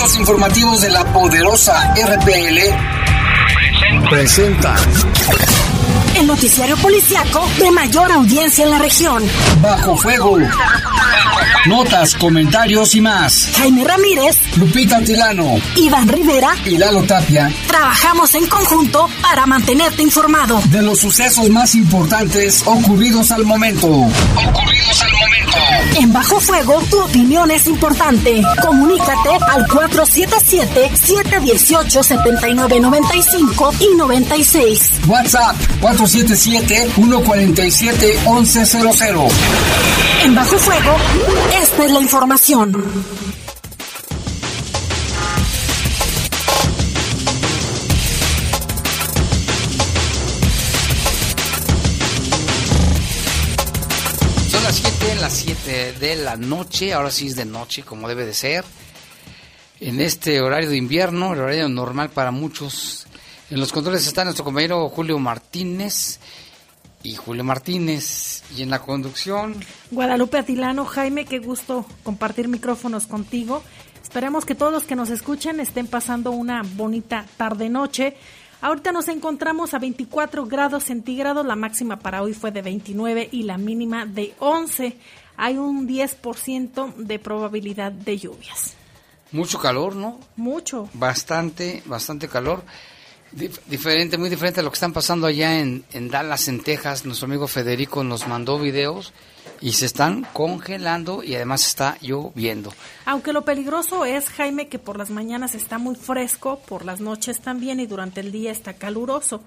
servicios informativos de la poderosa RPL presenta el noticiario policiaco de mayor audiencia en la región. Bajo fuego. Notas, comentarios y más. Jaime Ramírez, Lupita Tilano, Iván Rivera y Lalo Tapia. Trabajamos en conjunto para mantenerte informado de los sucesos más importantes ocurridos al momento. Ocurridos al momento. En Bajo Fuego, tu opinión es importante. Comunícate al 477-718-7995 y 96. WhatsApp 477-147-1100. En Bajo Fuego, esta es la información. Son las 7, las 7 de la noche, ahora sí es de noche como debe de ser. En este horario de invierno, el horario normal para muchos. En los controles está nuestro compañero Julio Martínez y Julio Martínez. Y en la conducción. Guadalupe Atilano, Jaime, qué gusto compartir micrófonos contigo. Esperemos que todos los que nos escuchen estén pasando una bonita tarde-noche. Ahorita nos encontramos a 24 grados centígrados, la máxima para hoy fue de 29 y la mínima de 11. Hay un 10% de probabilidad de lluvias. Mucho calor, ¿no? Mucho. Bastante, bastante calor diferente, muy diferente a lo que están pasando allá en, en, Dallas, en Texas. Nuestro amigo Federico nos mandó videos y se están congelando y además está lloviendo. Aunque lo peligroso es, Jaime, que por las mañanas está muy fresco, por las noches también y durante el día está caluroso.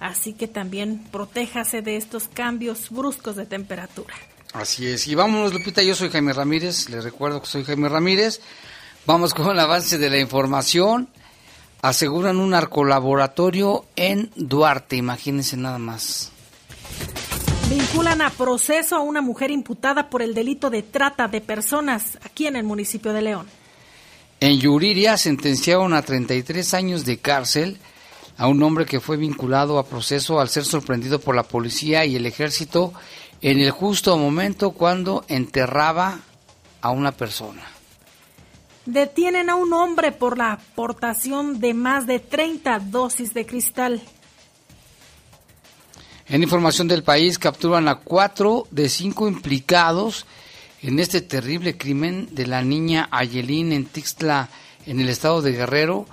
Así que también protéjase de estos cambios bruscos de temperatura. Así es. Y vámonos, Lupita. Yo soy Jaime Ramírez. Les recuerdo que soy Jaime Ramírez. Vamos con el avance de la información aseguran un narcolaboratorio en Duarte, imagínense nada más. Vinculan a proceso a una mujer imputada por el delito de trata de personas aquí en el municipio de León. En Yuriria sentenciaron a 33 años de cárcel a un hombre que fue vinculado a proceso al ser sorprendido por la policía y el ejército en el justo momento cuando enterraba a una persona. Detienen a un hombre por la aportación de más de 30 dosis de cristal. En información del país, capturan a cuatro de cinco implicados en este terrible crimen de la niña Ayelín en Tixtla, en el estado de Guerrero.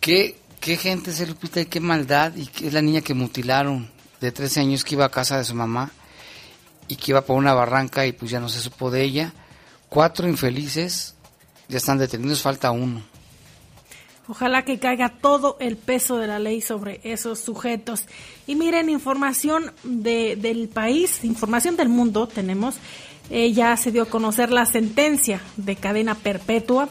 ¿Qué, qué gente se Lupita y qué maldad? Y es la niña que mutilaron de 13 años que iba a casa de su mamá y que iba por una barranca y pues ya no se supo de ella. Cuatro infelices ya están detenidos, falta uno. Ojalá que caiga todo el peso de la ley sobre esos sujetos. Y miren, información de, del país, información del mundo tenemos. Eh, ya se dio a conocer la sentencia de cadena perpetua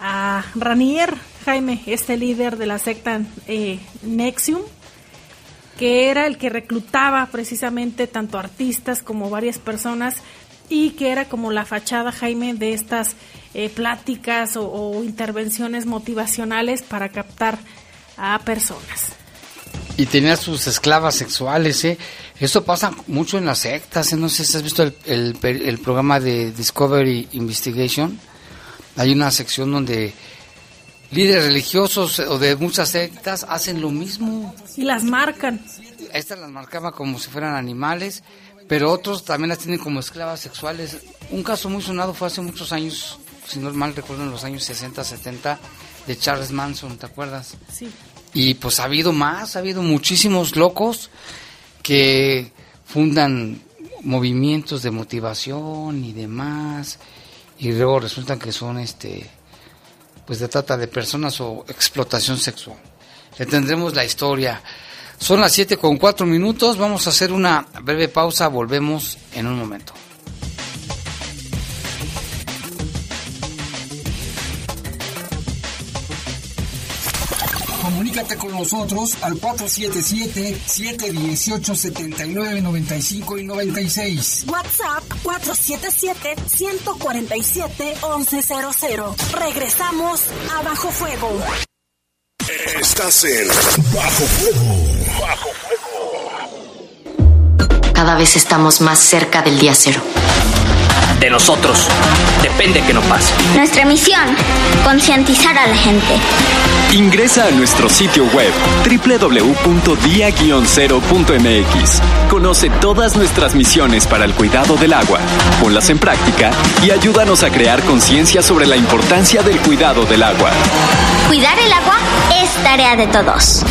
a Ranier Jaime, este líder de la secta eh, Nexium, que era el que reclutaba precisamente tanto artistas como varias personas y que era como la fachada, Jaime, de estas eh, pláticas o, intervenciones motivacionales para captar a personas. Y tenía sus esclavas sexuales, ¿eh? Esto pasa mucho en las sectas, ¿eh? no sé si has visto el, el, programa de Discovery Investigation. Hay una sección donde líderes religiosos o de muchas sectas hacen lo mismo. Y las marcan. Estas las marcaba como si fueran animales, pero otros también las tienen como esclavas sexuales. Un caso muy sonado fue hace muchos años si no mal recuerdo, en los años 60, 70, de Charles Manson, ¿te acuerdas? Sí. Y pues ha habido más, ha habido muchísimos locos que fundan movimientos de motivación y demás, y luego resultan que son este pues de trata de personas o explotación sexual. Le tendremos la historia. Son las 7 con 4 minutos, vamos a hacer una breve pausa, volvemos en un momento. Comunícate con nosotros al 477-718-7995 y 96. WhatsApp 477-147-1100. Regresamos a Bajo Fuego. Estás en Bajo Fuego. Bajo Fuego. Cada vez estamos más cerca del día cero. De nosotros depende que no pase. Nuestra misión, concientizar a la gente. Ingresa a nuestro sitio web www.dia-0.mx. Conoce todas nuestras misiones para el cuidado del agua, ponlas en práctica y ayúdanos a crear conciencia sobre la importancia del cuidado del agua. Cuidar el agua es tarea de todos.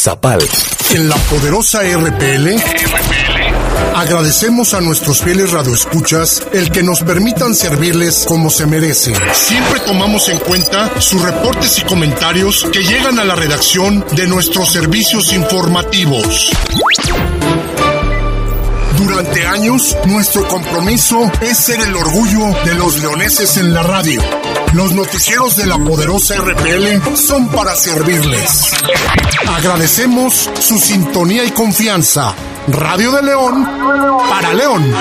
Zapal. En la poderosa RPL. Agradecemos a nuestros fieles radioescuchas el que nos permitan servirles como se merecen. Siempre tomamos en cuenta sus reportes y comentarios que llegan a la redacción de nuestros servicios informativos. Durante años, nuestro compromiso es ser el orgullo de los leoneses en la radio. Los noticieros de la poderosa RPL son para servirles. Agradecemos su sintonía y confianza. Radio de León para León.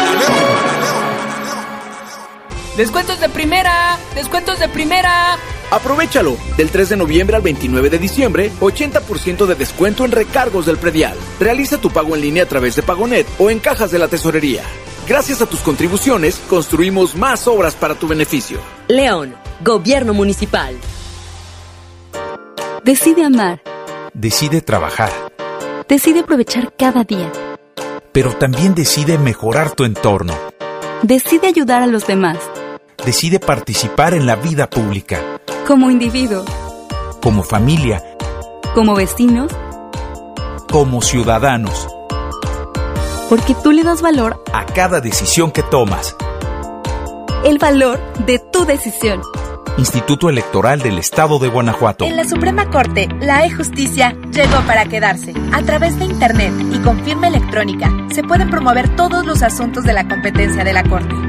Descuentos de primera, descuentos de primera. Aprovechalo. Del 3 de noviembre al 29 de diciembre, 80% de descuento en recargos del predial. Realiza tu pago en línea a través de Pagonet o en cajas de la tesorería. Gracias a tus contribuciones, construimos más obras para tu beneficio. León, Gobierno Municipal. Decide amar. Decide trabajar. Decide aprovechar cada día. Pero también decide mejorar tu entorno. Decide ayudar a los demás. Decide participar en la vida pública. Como individuo. Como familia. Como vecinos. Como ciudadanos. Porque tú le das valor a cada decisión que tomas. El valor de tu decisión. Instituto Electoral del Estado de Guanajuato. En la Suprema Corte, la e-justicia llegó para quedarse. A través de Internet y con firma electrónica, se pueden promover todos los asuntos de la competencia de la Corte.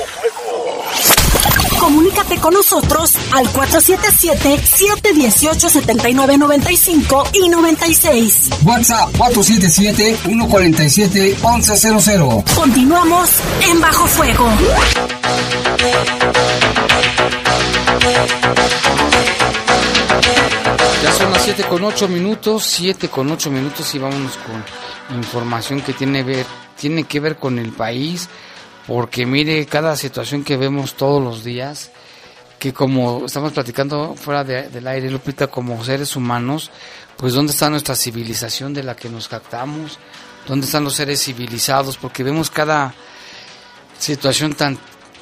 Comunícate con nosotros al 477-718-7995 y 96. WhatsApp 477-147-1100. Continuamos en Bajo Fuego. Ya son las 7 con 8 minutos, 7 con 8 minutos y vámonos con información que tiene, ver, tiene que ver con el país, porque mire cada situación que vemos todos los días, que como estamos platicando fuera de- del aire, Lupita, como seres humanos, pues dónde está nuestra civilización de la que nos captamos, dónde están los seres civilizados, porque vemos cada situación tan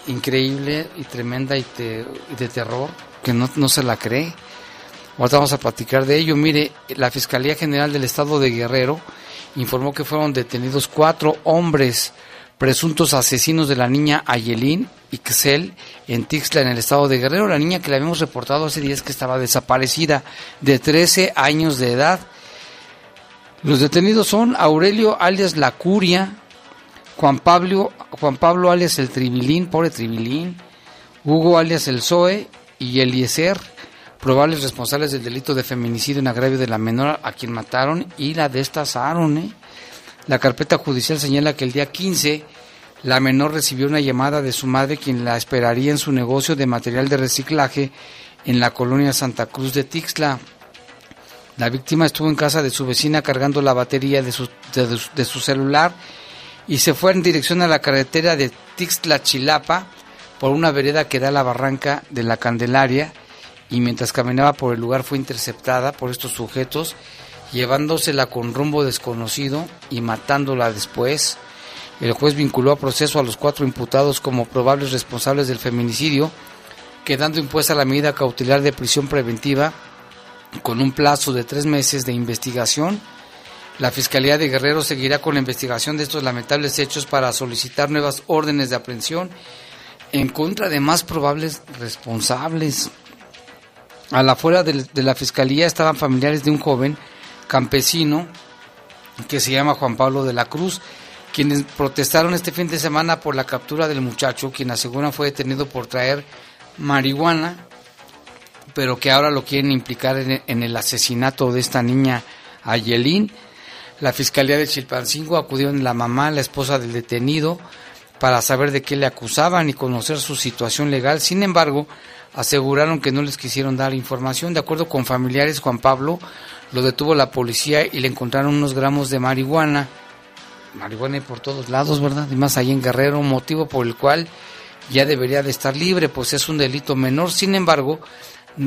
increíble y tremenda y, te- de terror que no, no se la cree. Ahorita vamos a platicar de ello. Mire, la Fiscalía General del Estado de Guerrero informó que fueron detenidos cuatro hombres presuntos asesinos de la niña Ayelín Ixel en Tixla, en el estado de Guerrero. La niña que le habíamos reportado hace días que estaba desaparecida, de 13 años de edad. Los detenidos son Aurelio alias La Curia, Juan Pablo, Juan Pablo alias El Tribilín, pobre Tribilín, Hugo alias El Zoe y Eliezer, probables responsables del delito de feminicidio en agravio de la menor a quien mataron y la destazaron. ¿eh? La carpeta judicial señala que el día 15 la menor recibió una llamada de su madre quien la esperaría en su negocio de material de reciclaje en la colonia Santa Cruz de Tixla. La víctima estuvo en casa de su vecina cargando la batería de su, celular y se fue en dirección a la carretera de Tixla Chilapa por una vereda que da a la barranca de la Candelaria y mientras caminaba por el lugar fue interceptada por estos sujetos llevándosela con rumbo desconocido y matándola después. El juez vinculó a proceso a los cuatro imputados como probables responsables del feminicidio, quedando impuesta la medida cautelar de prisión preventiva con un plazo de tres meses de investigación. La Fiscalía de Guerrero seguirá con la investigación de estos lamentables hechos para solicitar nuevas órdenes de aprehensión en contra de más probables responsables. A la afuera de, de la Fiscalía estaban familiares de un joven campesino que se llama Juan Pablo de la Cruz, quienes protestaron este fin de semana por la captura del muchacho, quien aseguran fue detenido por traer marihuana pero que ahora lo quieren implicar en, el asesinato de esta niña Ayelín. La Fiscalía de Chilpancingo acudió en la mamá, la esposa del detenido, para saber de qué le acusaban y conocer su situación legal. Sin embargo, aseguraron que no les quisieron dar información. De acuerdo con familiares, Juan Pablo lo detuvo la policía y le encontraron unos gramos de marihuana. Marihuana por todos lados, ¿verdad? Y más ahí en Guerrero, motivo por el cual ya debería de estar libre, pues es un delito menor. Sin embargo,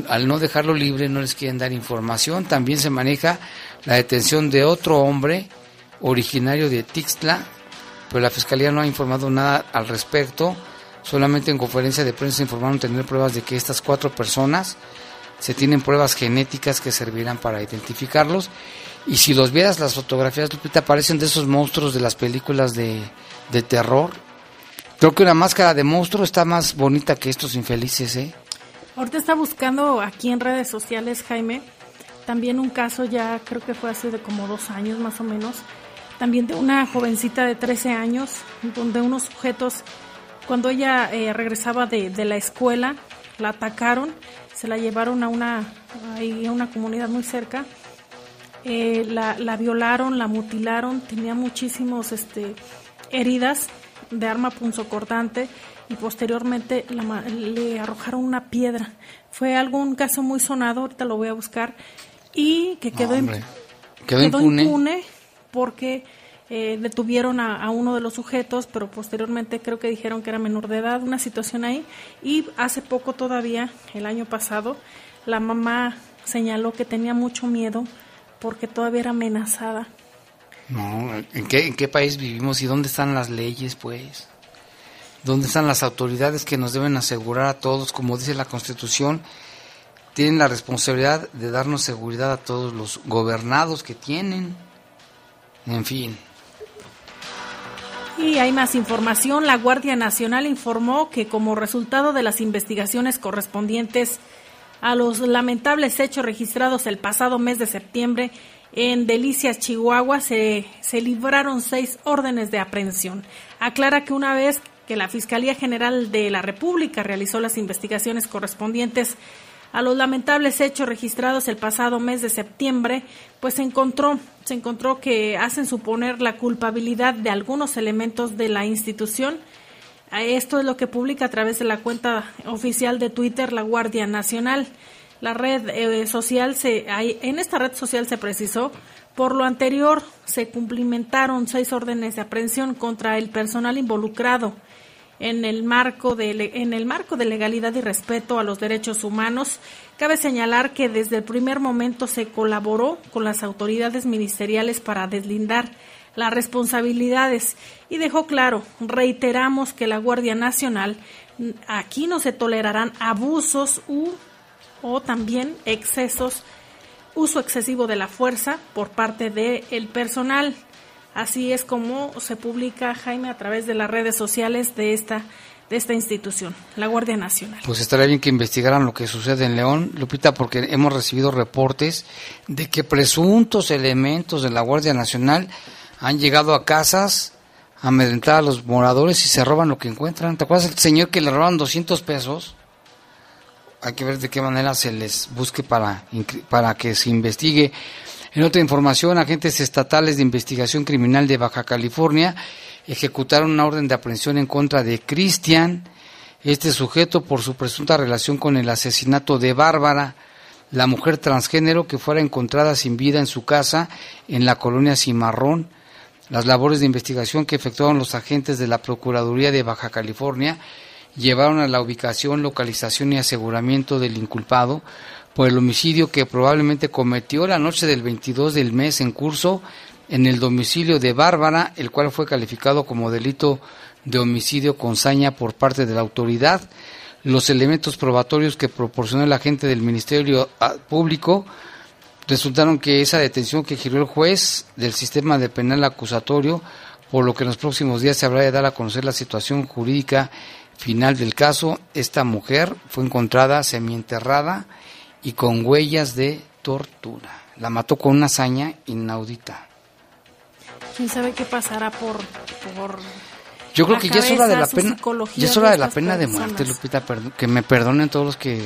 al no dejarlo libre no les quieren dar información. También se maneja la detención de otro hombre originario de Tixtla, pero la Fiscalía no ha informado nada al respecto. Solamente en conferencia de prensa informaron tener pruebas de que estas cuatro personas se tienen pruebas genéticas que servirán para identificarlos. Y si los vieras las fotografías, Lupita, parecen de esos monstruos de las películas de, de terror. Creo que una máscara de monstruo está más bonita que estos infelices, ¿eh? Ahorita está buscando aquí en redes sociales, Jaime, también un caso ya creo que fue hace de como dos años más o menos, también de una jovencita de 13 años, donde unos sujetos, cuando ella eh, regresaba de, de, la escuela, la atacaron, se la llevaron a una, a una comunidad muy cerca, eh, la, la, violaron, la mutilaron, tenía muchísimos este, heridas de arma punzocortante y posteriormente la, le arrojaron una piedra. Fue algún caso muy sonado, ahorita lo voy a buscar, y que quedó, No, Quedó, quedó impune. impune porque eh, detuvieron a, uno de los sujetos, pero posteriormente creo que dijeron que era menor de edad, una situación ahí. Y hace poco todavía, el año pasado, la mamá señaló que tenía mucho miedo porque todavía era amenazada. No, ¿en qué, ¿en qué país vivimos y dónde están las leyes, pues? ¿Dónde están las autoridades que nos deben asegurar a todos, como dice la Constitución? Tienen la responsabilidad de darnos seguridad a todos los gobernados que tienen. En fin. Y hay más información. La Guardia Nacional informó que como resultado de las investigaciones correspondientes a los lamentables hechos registrados el pasado mes de septiembre en Delicias, Chihuahua, se, se libraron seis órdenes de aprehensión. Aclara que una vez que la Fiscalía General de la República realizó las investigaciones correspondientes a los lamentables hechos registrados el pasado mes de septiembre, pues se encontró, se encontró que hacen suponer la culpabilidad de algunos elementos de la institución. Esto es lo que publica a través de la cuenta oficial de Twitter la Guardia Nacional. La red eh, social se, en esta red social se precisó por lo anterior se cumplimentaron seis órdenes de aprehensión contra el personal involucrado en el marco de en el marco de legalidad y respeto a los derechos humanos. Cabe señalar que desde el primer momento se colaboró con las autoridades ministeriales para deslindar las responsabilidades y dejó claro, reiteramos que la Guardia Nacional aquí no se tolerarán abusos u o también excesos, uso excesivo de la fuerza por parte del personal. Así es como se publica Jaime a través de las redes sociales de esta de esta institución, la Guardia Nacional. Pues estaría bien que investigaran lo que sucede en León, Lupita, porque hemos recibido reportes de que presuntos elementos de la Guardia Nacional han llegado a casas a amedrentar a los moradores y se roban lo que encuentran. ¿Te acuerdas del señor que le roban 200 pesos? Hay que ver de qué manera se les busque para, para que se investigue. En otra información, agentes estatales de investigación criminal de Baja California ejecutaron una orden de aprehensión en contra de Cristian, este sujeto por su presunta relación con el asesinato de Bárbara, la mujer transgénero que fuera encontrada sin vida en su casa en la colonia Cimarrón. Las labores de investigación que efectuaron los agentes de la Procuraduría de Baja California llevaron a la ubicación, localización y aseguramiento del inculpado por el homicidio que probablemente cometió la noche del 22 del mes en curso en el domicilio de Bárbara, el cual fue calificado como delito de homicidio con saña por parte de la autoridad. Los elementos probatorios que proporcionó el agente del Ministerio ah, Público resultaron que esa detención que giró el juez del sistema de penal acusatorio, por lo que en los próximos días se habrá de dar a conocer la situación jurídica final del caso. Esta mujer fue encontrada semienterrada y con huellas de tortura. La mató con una hazaña inaudita. ¿Quién sabe qué pasará por por Yo creo que ya es hora de la pena, ya es hora de la pena de muerte, Lupita, que me perdonen todos los que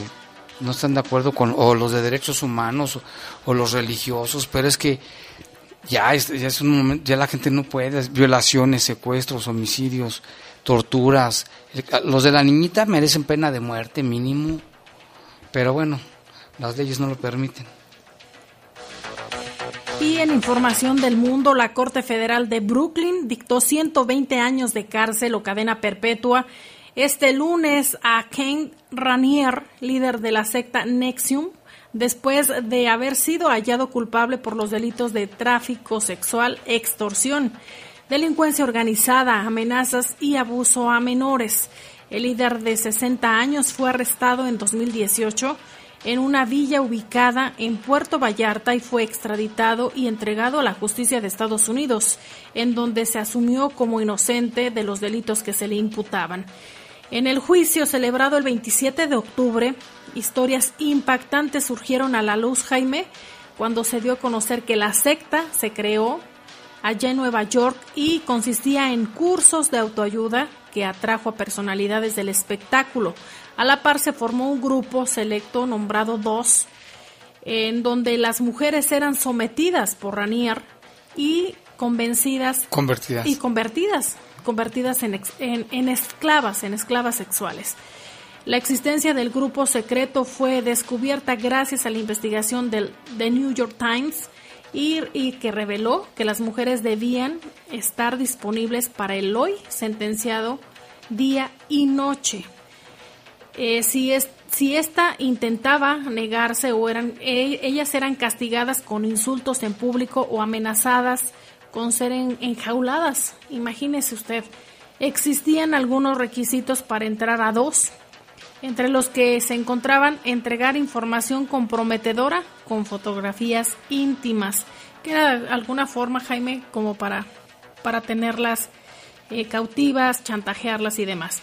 no están de acuerdo con o los de derechos humanos o, los religiosos, pero es que ya es, ya es un momento, ya la gente no puede, violaciones, secuestros, homicidios, torturas. Los de la niñita merecen pena de muerte mínimo, pero bueno, las leyes no lo permiten. Y en información del mundo, la Corte Federal de Brooklyn dictó 120 años de cárcel o cadena perpetua este lunes a Ken Ranier, líder de la secta Nexium, después de haber sido hallado culpable por los delitos de tráfico sexual, extorsión, delincuencia organizada, amenazas y abuso a menores. El líder de 60 años fue arrestado en 2018 en una villa ubicada en Puerto Vallarta y fue extraditado y entregado a la justicia de Estados Unidos, en donde se asumió como inocente de los delitos que se le imputaban. En el juicio celebrado el 27 de octubre, historias impactantes surgieron a la luz, Jaime, cuando se dio a conocer que la secta se creó allá en Nueva York y consistía en cursos de autoayuda que atrajo a personalidades del espectáculo, a la par se formó un grupo selecto nombrado Dos, en donde las mujeres eran sometidas por Ranier y convencidas convertidas y convertidas convertidas en, en, esclavas en esclavas sexuales la existencia del grupo secreto fue descubierta gracias a la investigación del The New York Times y, y, que reveló que las mujeres debían estar disponibles para el hoy sentenciado día y noche. Eh, si, es, si esta intentaba negarse o eran, e, ellas eran castigadas con insultos en público o amenazadas con ser enjauladas. Imagínese usted, existían algunos requisitos para entrar a dos, entre los que se encontraban entregar información comprometedora con fotografías íntimas, que era de alguna forma, Jaime, como para, para tenerlas eh, cautivas, chantajearlas y demás.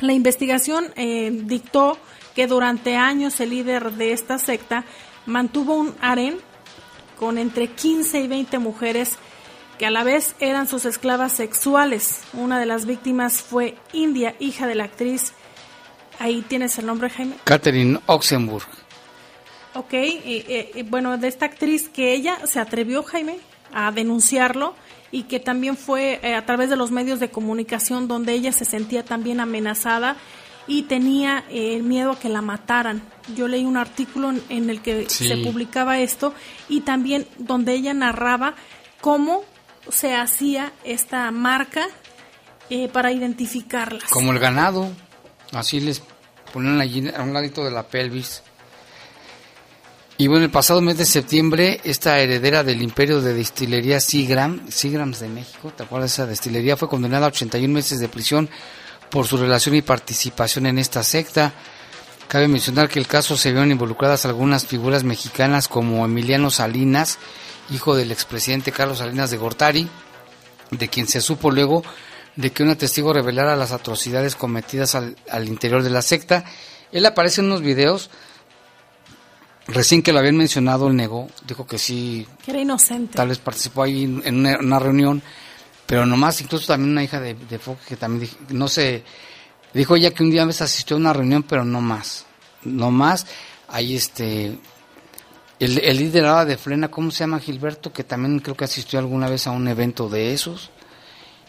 La investigación eh, dictó que durante años el líder de esta secta mantuvo un harén con entre 15 y 20 mujeres que a la vez eran sus esclavas sexuales. Una de las víctimas fue India, hija de la actriz. Ahí tienes el nombre, Jaime. Catherine Oxenburg. Ok, y, bueno, de esta actriz que ella se atrevió, Jaime, a denunciarlo y que también fue eh, a través de los medios de comunicación donde ella se sentía también amenazada y tenía el eh, miedo a que la mataran. Yo leí un artículo en, el que se publicaba esto y también donde ella narraba cómo se hacía esta marca eh, para identificarlas. Como el ganado, así les ponen allí a un ladito de la pelvis y bueno, el pasado mes de septiembre, esta heredera del imperio de destilería Sigram, Sigrams de México, ¿te acuerdas de esa destilería? Fue condenada a 81 meses de prisión por su relación y participación en esta secta. Cabe mencionar que el caso se vieron involucradas algunas figuras mexicanas como Emiliano Salinas, hijo del expresidente Carlos Salinas de Gortari, de quien se supo luego de que un testigo revelara las atrocidades cometidas al, al interior de la secta. Él aparece en unos videos Recién que lo habían mencionado, él negó, dijo que sí. Que era inocente. Tal vez participó ahí en una, reunión, pero nomás, incluso también una hija de, de Fox que también, no sé, dijo ella que un día vez asistió a una reunión, pero no más. No más. Ahí este. El, el líder de Frena, ¿cómo se llama Gilberto? Que también creo que asistió alguna vez a un evento de esos.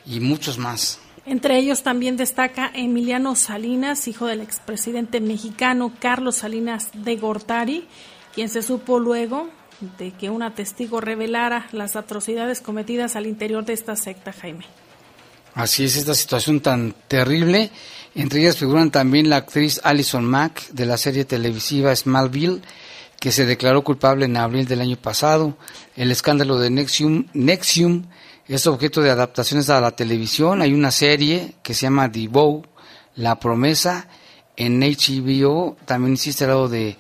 Y muchos más. Entre ellos también destaca Emiliano Salinas, hijo del expresidente mexicano Carlos Salinas de Gortari, quien se supo luego de que una testigo revelara las atrocidades cometidas al interior de esta secta, Jaime. Así es esta situación tan terrible. Entre ellas figuran también la actriz Alison Mack de la serie televisiva Smallville, que se declaró culpable en abril del año pasado. El escándalo de Nexium, Nexium es objeto de adaptaciones a la televisión. Hay una serie que se llama The Bow, La Promesa, en HBO. También existe al lado de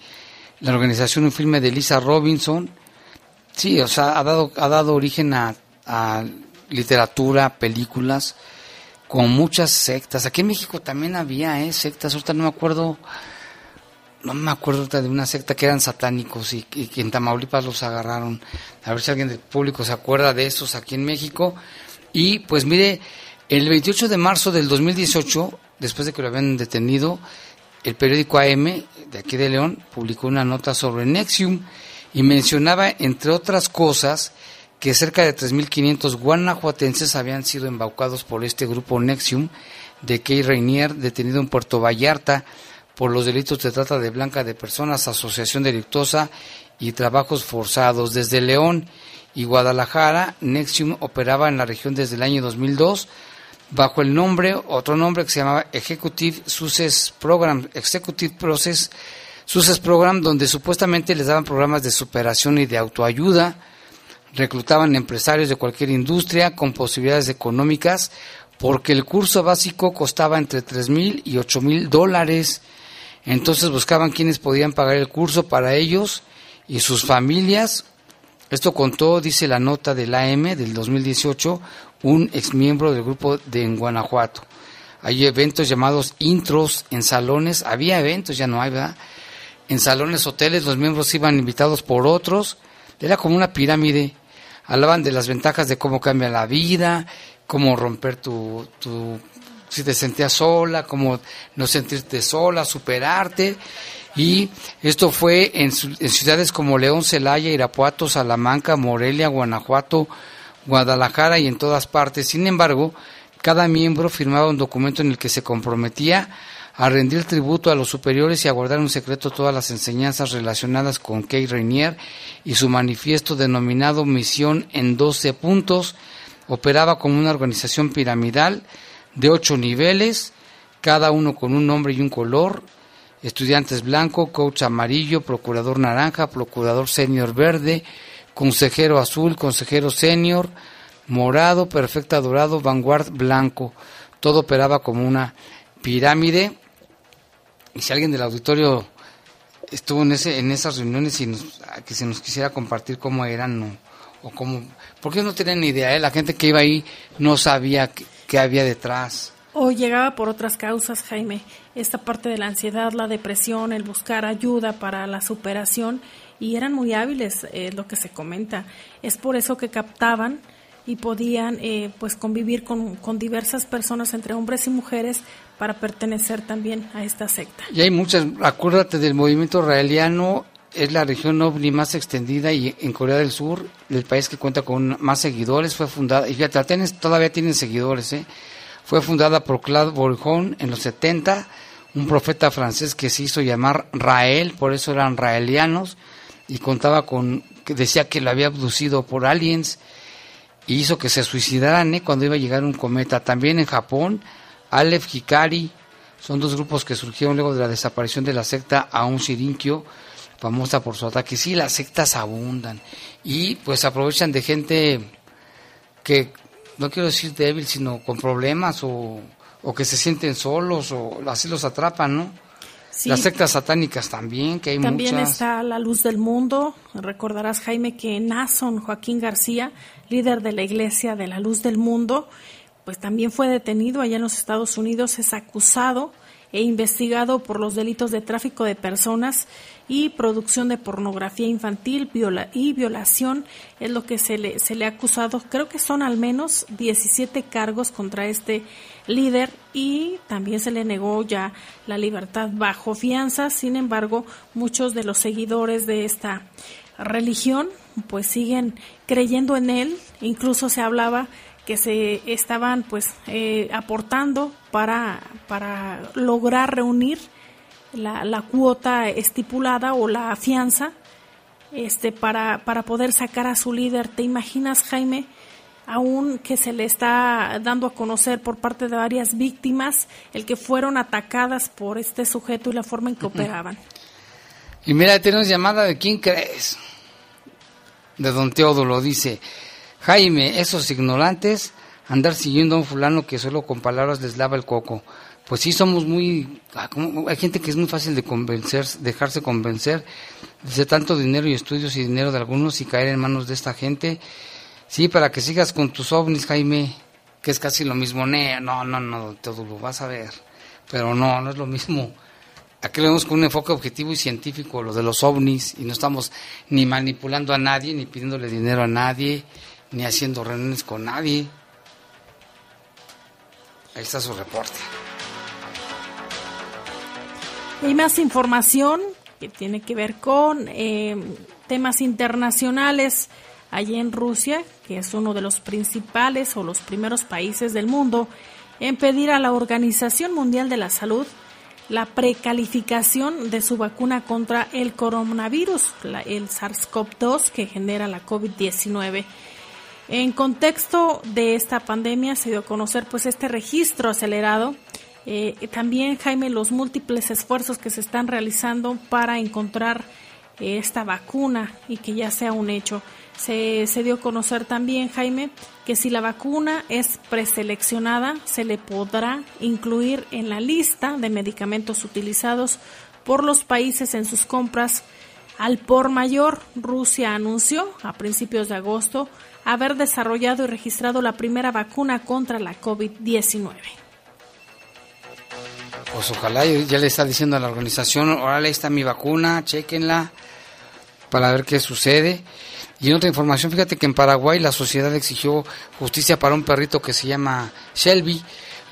la organización un filme de Lisa Robinson. Sí, o sea, ha dado, ha dado origen a, literatura, películas, con muchas sectas. Aquí en México también había ¿eh? sectas, ahorita no me acuerdo no me acuerdo de una secta que eran satánicos y, que en Tamaulipas los agarraron. A ver si alguien del público se acuerda de esos aquí en México. Y pues mire, el 28 de marzo del 2018, después de que lo habían detenido, el periódico AM de aquí de León, publicó una nota sobre Nexium y mencionaba, entre otras cosas, que cerca de 3.500 guanajuatenses habían sido embaucados por este grupo Nexium de Key Rainier, detenido en Puerto Vallarta por los delitos de trata de blanca de personas, asociación delictuosa y trabajos forzados. Desde León y Guadalajara, Nexium operaba en la región desde el año 2002 bajo el nombre, otro nombre que se llamaba Executive Success Program, Executive Process Success Program, donde supuestamente les daban programas de superación y de autoayuda, reclutaban empresarios de cualquier industria con posibilidades económicas, porque el curso básico costaba entre tres mil y ocho mil dólares. Entonces buscaban quienes podían pagar el curso para ellos y sus familias. Esto contó, dice la nota del AM del 2018, un exmiembro del grupo de en Guanajuato. Hay eventos llamados intros en salones, había eventos, ya no hay, ¿verdad? En salones, hoteles, los miembros iban invitados por otros, era como una pirámide. Hablaban de las ventajas de cómo cambia la vida, cómo romper tu, tu si te sentías sola, cómo no sentirte sola, superarte. Y esto fue en, en ciudades como León, Celaya, Irapuato, Salamanca, Morelia, Guanajuato, Guadalajara y en todas partes. Sin embargo, cada miembro firmaba un documento en el que se comprometía a rendir tributo a los superiores y a guardar en secreto todas las enseñanzas relacionadas con Kay Rainier y su manifiesto denominado Misión en 12 puntos. Operaba como una organización piramidal de ocho niveles, cada uno con un nombre y un color. Estudiantes blanco, coach amarillo, procurador naranja, procurador senior verde, consejero azul, consejero senior, morado, perfecta dorado, vanguard blanco. Todo operaba como una pirámide. Y si alguien del auditorio estuvo en ese en esas reuniones y que se nos quisiera compartir cómo eran o, cómo porque no tenían ni idea, ¿eh? la gente que iba ahí no sabía qué había detrás. O llegaba por otras causas, Jaime. Esta parte de la ansiedad, la depresión, el buscar ayuda para la superación y eran muy hábiles, eh, lo que se comenta. Es por eso que captaban y podían eh, pues convivir con, con, diversas personas entre hombres y mujeres para pertenecer también a esta secta. Y hay muchas, acuérdate del movimiento israeliano, es la región ovni más extendida y en Corea del Sur, el país que cuenta con más seguidores, fue fundada, y fíjate, todavía tienen seguidores, ¿eh? fue fundada por Claude Bourgon en los 70, un profeta francés que se hizo llamar Rael, por eso eran raelianos, y contaba con que decía que lo había abducido por aliens y hizo que se suicidaran ¿eh? cuando iba a llegar un cometa. También en Japón, Aleph Hikari son dos grupos que surgieron luego de la desaparición de la secta Aum Shirinkyo, famosa por su ataque. Sí, las sectas abundan y pues aprovechan de gente que no quiero decir débil, sino con problemas o, o que se sienten solos o así los atrapan, ¿no? Las sectas satánicas también, que hay también muchas. está la luz del mundo. Recordarás, Jaime, que Nason Joaquín García, líder de la Iglesia de la Luz del Mundo, pues también fue detenido allá en los Estados Unidos, es acusado e investigado por los delitos de tráfico de personas y producción de pornografía infantil y violación es lo que se le, se le ha acusado. Creo que son al menos 17 cargos contra este líder y también se le negó ya la libertad bajo fianza. Sin embargo, muchos de los seguidores de esta religión pues siguen creyendo en él. Incluso se hablaba que se estaban pues eh, aportando para, para lograr reunir la, la, cuota estipulada o la fianza este para, para poder sacar a su líder. ¿Te imaginas, Jaime? aún que se le está dando a conocer por parte de varias víctimas el que fueron atacadas por este sujeto y la forma en que operaban. Y mira, tenemos llamada de quién crees. De don Teodulo dice, Jaime, esos ignorantes andar siguiendo a un fulano que solo con palabras les lava el coco. Pues sí, somos muy... Hay gente que es muy fácil de convencer, dejarse convencer. Dice tanto dinero y estudios y dinero de algunos y caer en manos de esta gente. Sí, para que sigas con tus ovnis, Jaime, que es casi lo mismo. No, no, no, todo lo vas a ver. Pero no, no es lo mismo. Aquí lo vemos con un enfoque objetivo y científico, lo de los ovnis, y no estamos ni manipulando a nadie, ni pidiéndole dinero a nadie, ni haciendo reuniones con nadie. Ahí está su reporte. Hay más información que tiene que ver con eh, temas internacionales allí en Rusia, que es uno de los principales o los primeros países del mundo en pedir a la Organización Mundial de la Salud la precalificación de su vacuna contra el coronavirus, el SARS-CoV-2 que genera la COVID-19. En contexto de esta pandemia se dio a conocer pues este registro acelerado eh, también, Jaime, los múltiples esfuerzos que se están realizando para encontrar eh, esta vacuna y que ya sea un hecho. Se, dio a conocer también, Jaime, que si la vacuna es preseleccionada, se le podrá incluir en la lista de medicamentos utilizados por los países en sus compras al por mayor. Rusia anunció a principios de agosto haber desarrollado y registrado la primera vacuna contra la COVID-19 pues ojalá ya le está diciendo a la organización, ahí está mi vacuna, chequenla para ver qué sucede. Y en otra información, fíjate que en Paraguay la sociedad exigió justicia para un perrito que se llama Shelby,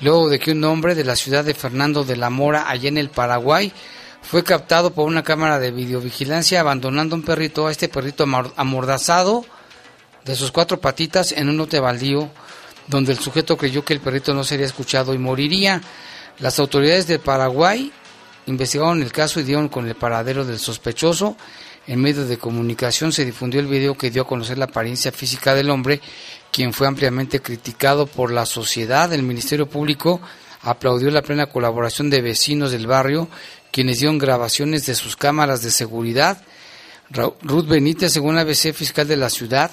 luego de que un hombre de la ciudad de Fernando de la Mora, allá en el Paraguay, fue captado por una cámara de videovigilancia abandonando un perrito, a este perrito amordazado de sus cuatro patitas en un lote baldío, donde el sujeto creyó que el perrito no sería escuchado y moriría. Las autoridades de Paraguay investigaron el caso y dieron con el paradero del sospechoso. En medio de comunicación se difundió el video que dio a conocer la apariencia física del hombre, quien fue ampliamente criticado por la sociedad. El Ministerio Público aplaudió la plena colaboración de vecinos del barrio, quienes dieron grabaciones de sus cámaras de seguridad. Ruth Benítez, según la ABC fiscal de la ciudad,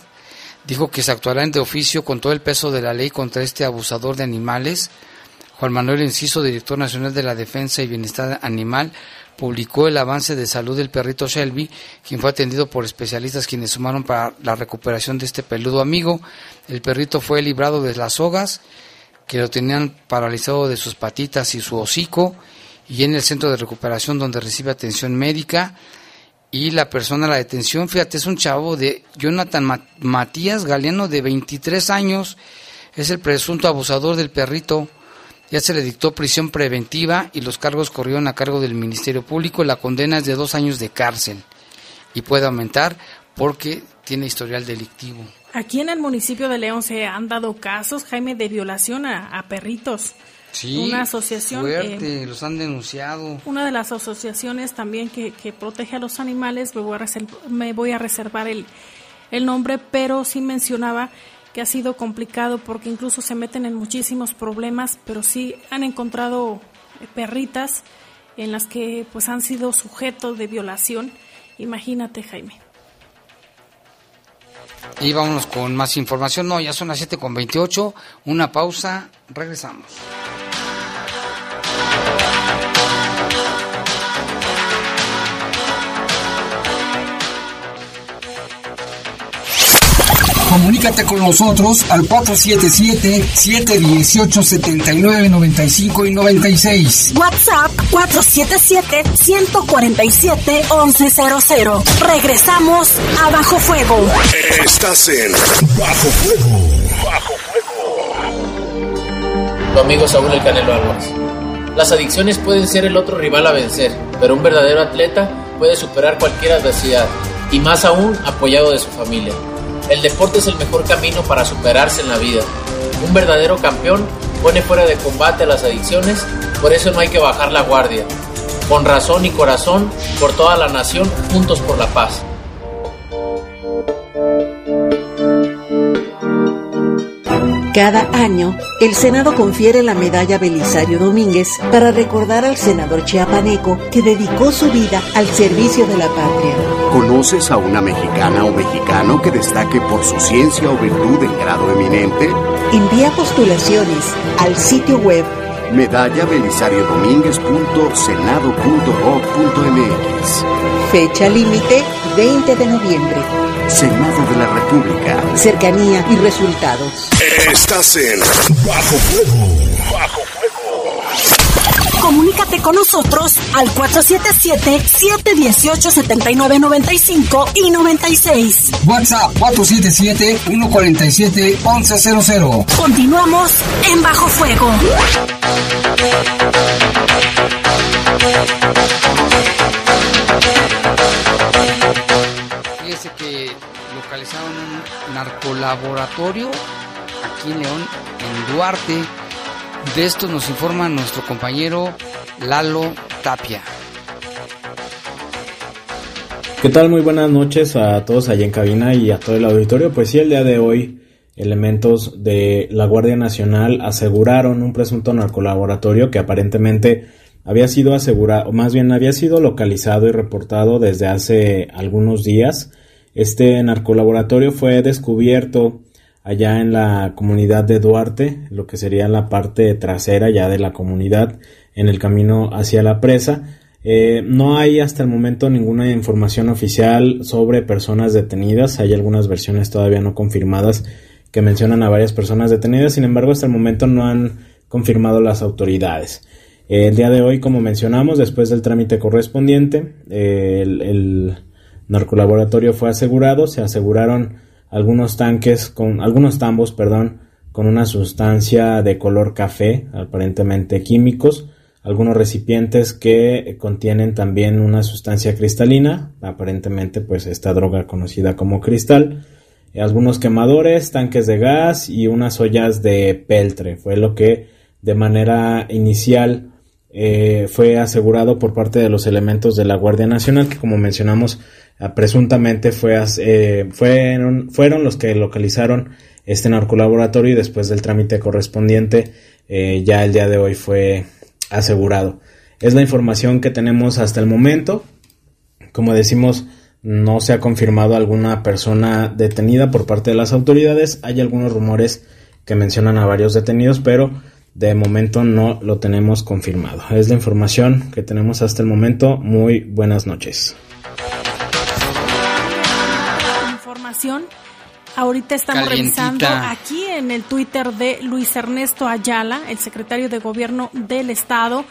dijo que se actuará de oficio con todo el peso de la ley contra este abusador de animales. Juan Manuel Enciso, director nacional de la Defensa y Bienestar Animal, publicó el avance de salud del perrito Shelby, quien fue atendido por especialistas quienes sumaron para la recuperación de este peludo amigo. El perrito fue librado de las sogas que lo tenían paralizado de sus patitas y su hocico y en el centro de recuperación donde recibe atención médica y la persona la detención, fíjate, es un chavo de Jonathan Matías Galeano de 23 años, es el presunto abusador del perrito ya se le dictó prisión preventiva y los cargos corrieron a cargo del Ministerio Público. La condena es de dos años de cárcel y puede aumentar porque tiene historial delictivo. Aquí en el municipio de León se han dado casos, Jaime, de violación a, perritos. Sí, una asociación. Fuerte, los han denunciado. Una de las asociaciones también que, protege a los animales, me voy a, me voy a reservar el, el nombre, pero sí mencionaba que ha sido complicado porque incluso se meten en muchísimos problemas, pero sí han encontrado eh, perritas en las que pues han sido sujetos de violación. Imagínate, Jaime. Y vámonos con más información. No, ya son las 7 con 28. Una pausa. Regresamos. Comunícate con nosotros al 477-718-7995 y 96. WhatsApp 477-147-1100. Regresamos a Bajo Fuego. Estás en Bajo Fuego. Bajo Fuego. Tu amigo Saúl El Canelo Álvarez. Las adicciones pueden ser el otro rival a vencer, pero un verdadero atleta puede superar cualquier adversidad, y más aún apoyado de su familia. El deporte es el mejor camino para superarse en la vida. Un verdadero campeón pone fuera de combate las adicciones, por eso no hay que bajar la guardia. Con razón y corazón, por toda la nación, juntos por la paz. Cada año, el Senado confiere la medalla Belisario Domínguez para recordar al senador chiapaneco que dedicó su vida al servicio de la patria. ¿Conoces a una mexicana o mexicano que destaque por su ciencia o virtud en grado eminente? Envía postulaciones al sitio web medalla Fecha límite 20 de noviembre. Senado de la República. Cercanía y resultados. Estás en Bajo Fuego. Bajo Fuego. Comunícate con nosotros al 477-718-7995 y 96. WhatsApp 477-147-1100. Continuamos en Bajo Fuego. Que localizaron un narcolaboratorio aquí en León, en Duarte. De esto nos informa nuestro compañero Lalo Tapia. ¿Qué tal? Muy buenas noches a todos allá en cabina y a todo el auditorio. Pues sí, el día de hoy elementos de la Guardia Nacional aseguraron un presunto narcolaboratorio que aparentemente había sido asegurado, o más bien había sido localizado y reportado desde hace algunos días. Este narcolaboratorio fue descubierto allá en la comunidad de Duarte, lo que sería la parte trasera ya de la comunidad, en el camino hacia la presa. Eh, no hay hasta el momento ninguna información oficial sobre personas detenidas. Hay algunas versiones todavía no confirmadas que mencionan a varias personas detenidas. Sin embargo, hasta el momento no han confirmado las autoridades. Eh, el día de hoy, como mencionamos, después del trámite correspondiente, eh, el, el narcolaboratorio fue asegurado. Se aseguraron algunos tanques con algunos tambos, perdón, con una sustancia de color café, aparentemente químicos, algunos recipientes que contienen también una sustancia cristalina, aparentemente pues esta droga conocida como cristal, algunos quemadores, tanques de gas y unas ollas de peltre, fue lo que de manera inicial eh, fue asegurado por parte de los elementos de la Guardia Nacional, que como mencionamos, presuntamente fue, eh, fueron, fueron los que localizaron este narcolaboratorio y después del trámite correspondiente, eh, ya el día de hoy fue asegurado. Es la información que tenemos hasta el momento. Como decimos, no se ha confirmado alguna persona detenida por parte de las autoridades. Hay algunos rumores que mencionan a varios detenidos, pero de momento no lo tenemos confirmado. Es la información que tenemos hasta el momento. Muy buenas noches. Información. Ahorita estamos revisando aquí en el Twitter de Luis Ernesto Ayala, el secretario de Gobierno del Estado,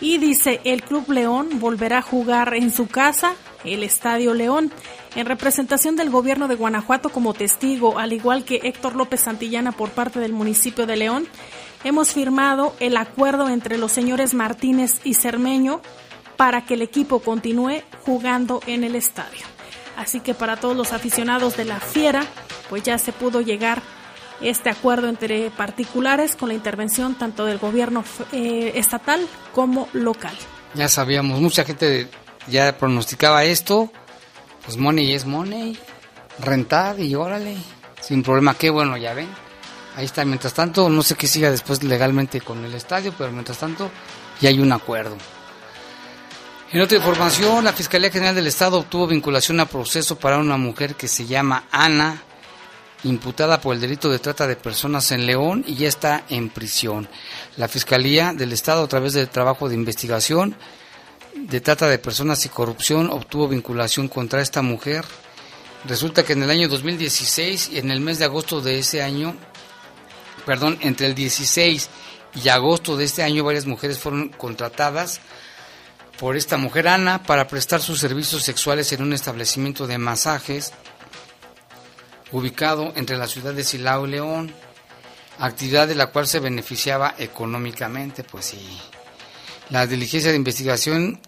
y dice, el Club León volverá a jugar en su casa, el Estadio León, en representación del gobierno de Guanajuato como testigo, al igual que Héctor López Santillana por parte del municipio de León hemos firmado el acuerdo entre los señores Martínez y Cermeño para que el equipo continúe jugando en el estadio. Así que para todos los aficionados de la Fiera, pues ya se pudo llegar este acuerdo entre particulares con la intervención tanto del gobierno eh, estatal como local. Ya sabíamos, mucha gente ya pronosticaba esto, pues money es money, rentar y órale, sin problema, qué bueno, ya ven. Ahí está, mientras tanto, no sé qué siga después legalmente con el estadio, pero mientras tanto ya hay un acuerdo. En otra información, la Fiscalía General del Estado obtuvo vinculación a proceso para una mujer que se llama Ana, imputada por el delito de trata de personas en León y ya está en prisión. La Fiscalía del Estado, a través del trabajo de investigación de trata de personas y corrupción, obtuvo vinculación contra esta mujer. Resulta que en el año 2016 y en el mes de agosto de ese año perdón, entre el 16 y agosto de este año varias mujeres fueron contratadas por esta mujer Ana para prestar sus servicios sexuales en un establecimiento de masajes ubicado entre la ciudad de Silao y León, actividad de la cual se beneficiaba económicamente, pues sí. La diligencia de investigación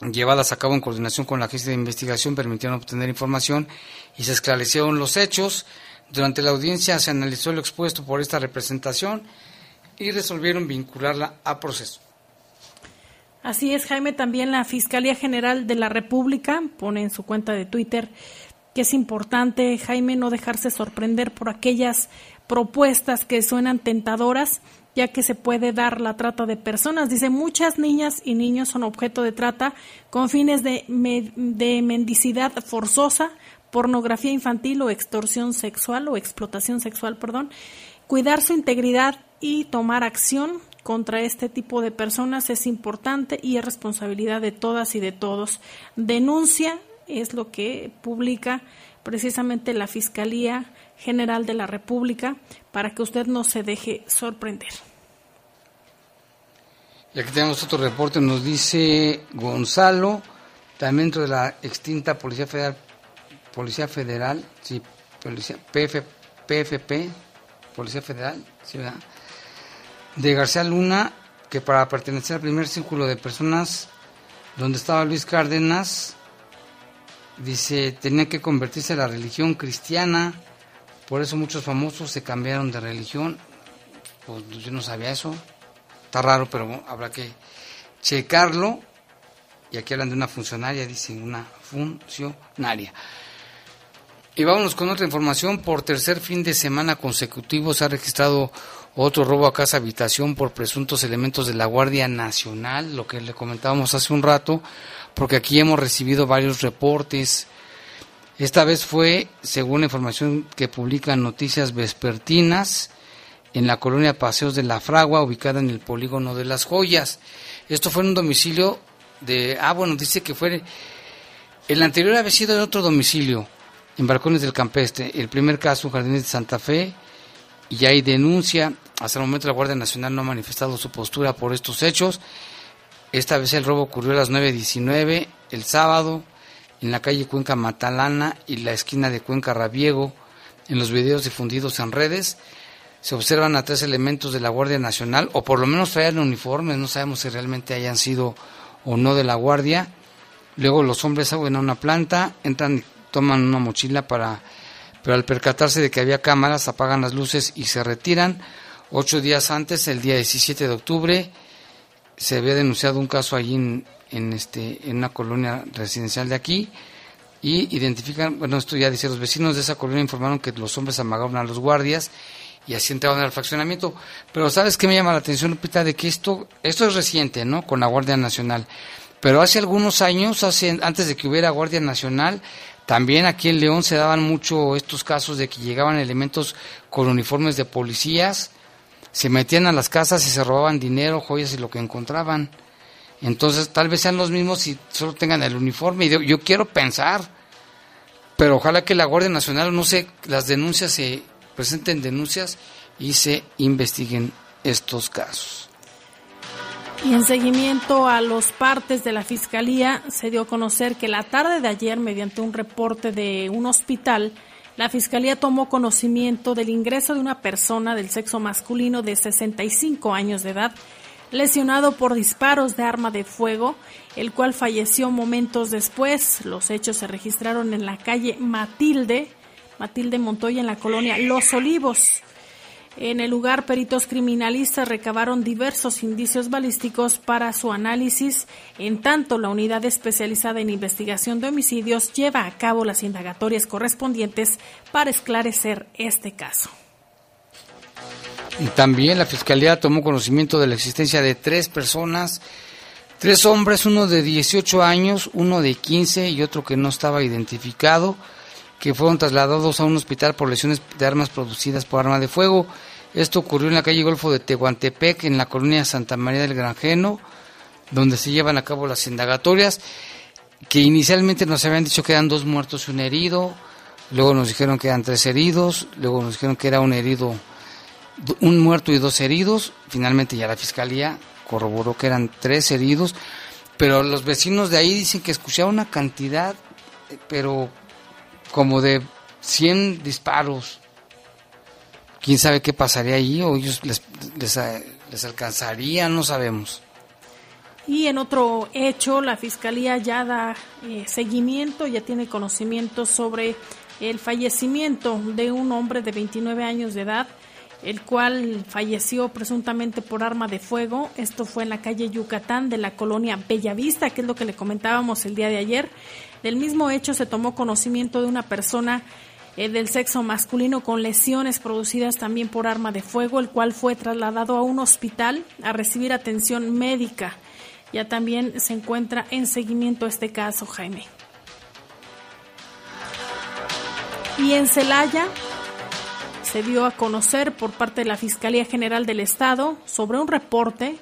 llevadas a cabo en coordinación con la agencia de investigación permitieron obtener información y se esclarecieron los hechos. Durante la audiencia se analizó lo expuesto por esta representación y resolvieron vincularla a proceso. Así es, Jaime, también la Fiscalía General de la República pone en su cuenta de Twitter que es importante, Jaime, no dejarse sorprender por aquellas propuestas que suenan tentadoras, ya que se puede dar la trata de personas. Dice, muchas niñas y niños son objeto de trata con fines de, de mendicidad forzosa, pornografía infantil o extorsión sexual o explotación sexual, perdón, cuidar su integridad y tomar acción contra este tipo de personas es importante y es responsabilidad de todas y de todos. Denuncia es lo que publica precisamente la Fiscalía General de la República para que usted no se deje sorprender. Y aquí tenemos otro reporte, nos dice Gonzalo, también dentro de la extinta Policía Federal Policía Federal, sí, Policía, PF, PFP, Policía Federal, sí, ¿verdad? De García Luna, que para pertenecer al primer círculo de personas donde estaba Luis Cárdenas, dice, tenía que convertirse a la religión cristiana, por eso muchos famosos se cambiaron de religión. Pues yo no sabía eso, está raro, pero habrá que checarlo. Y aquí hablan de una funcionaria, dicen una funcionaria. Y vámonos con otra información. Por tercer fin de semana consecutivo se ha registrado otro robo a casa habitación por presuntos elementos de la Guardia Nacional, lo que le comentábamos hace un rato, porque aquí hemos recibido varios reportes. Esta vez fue, según información que publican Noticias Vespertinas, en la colonia Paseos de la Fragua, ubicada en el polígono de las Joyas. Esto fue en un domicilio de, ah, bueno, dice que fue, el anterior había sido en otro domicilio, en Balcones del Campestre. El primer caso, Jardines de Santa Fe, y hay denuncia. Hasta el momento la Guardia Nacional no ha manifestado su postura por estos hechos. Esta vez el robo ocurrió a las 9.19 el sábado en la calle Cuenca Matalana y la esquina de Cuenca Rabiego. En los videos difundidos en redes se observan a tres elementos de la Guardia Nacional, o por lo menos traían uniformes, no sabemos si realmente hayan sido o no de la Guardia. Luego los hombres suben a una planta, entran toman una mochila para pero al percatarse de que había cámaras apagan las luces y se retiran. Ocho días antes, el día 17 de octubre, se había denunciado un caso allí en, este, en una colonia residencial de aquí y identifican, bueno, esto ya dice, los vecinos de esa colonia informaron que los hombres amagaban a los guardias y así entraban al fraccionamiento. Pero ¿sabes qué me llama la atención, Lupita? De que esto, esto es reciente, ¿no? Con la Guardia Nacional. Pero hace algunos años, hace, antes de que hubiera Guardia Nacional, también aquí en León se daban mucho estos casos de que llegaban elementos con uniformes de policías, se metían a las casas y se robaban dinero, joyas y lo que encontraban. Entonces tal vez sean los mismos y solo tengan el uniforme. Y yo, quiero pensar, pero ojalá que la Guardia Nacional, no sé, las denuncias se presenten denuncias y se investiguen estos casos. Y en seguimiento a los partes de la Fiscalía, se dio a conocer que la tarde de ayer, mediante un reporte de un hospital, la Fiscalía tomó conocimiento del ingreso de una persona del sexo masculino de 65 años de edad, lesionado por disparos de arma de fuego, el cual falleció momentos después. Los hechos se registraron en la calle Matilde, Matilde Montoya, en la colonia Los Olivos. En el lugar, peritos criminalistas recabaron diversos indicios balísticos para su análisis, en tanto la unidad especializada en investigación de homicidios lleva a cabo las indagatorias correspondientes para esclarecer este caso. También la Fiscalía tomó conocimiento de la existencia de tres personas, tres hombres, uno de 18 años, uno de 15 y otro que no estaba identificado, que fueron trasladados a un hospital por lesiones de armas producidas por arma de fuego. Esto ocurrió en la calle Golfo de Tehuantepec, en la colonia Santa María del Granjeno, donde se llevan a cabo las indagatorias, que inicialmente nos habían dicho que eran dos muertos y un herido, luego nos dijeron que eran tres heridos, luego nos dijeron que era un herido, un muerto y dos heridos, finalmente ya la fiscalía corroboró que eran tres heridos, pero los vecinos de ahí dicen que escucharon una cantidad, pero como de 100 disparos. ¿Quién sabe qué pasaría allí? ¿O ellos les, les, alcanzaría? No sabemos. Y en otro hecho, la Fiscalía ya da eh, seguimiento, ya tiene conocimiento sobre el fallecimiento de un hombre de 29 años de edad, el cual falleció presuntamente por arma de fuego. Esto fue en la calle Yucatán de la colonia Bellavista, que es lo que le comentábamos el día de ayer. Del mismo hecho se tomó conocimiento de una persona eh, del sexo masculino con lesiones producidas también por arma de fuego, el cual fue trasladado a un hospital a recibir atención médica. Ya también se encuentra en seguimiento este caso, Jaime. Y en Celaya se dio a conocer por parte de la Fiscalía General del Estado sobre un reporte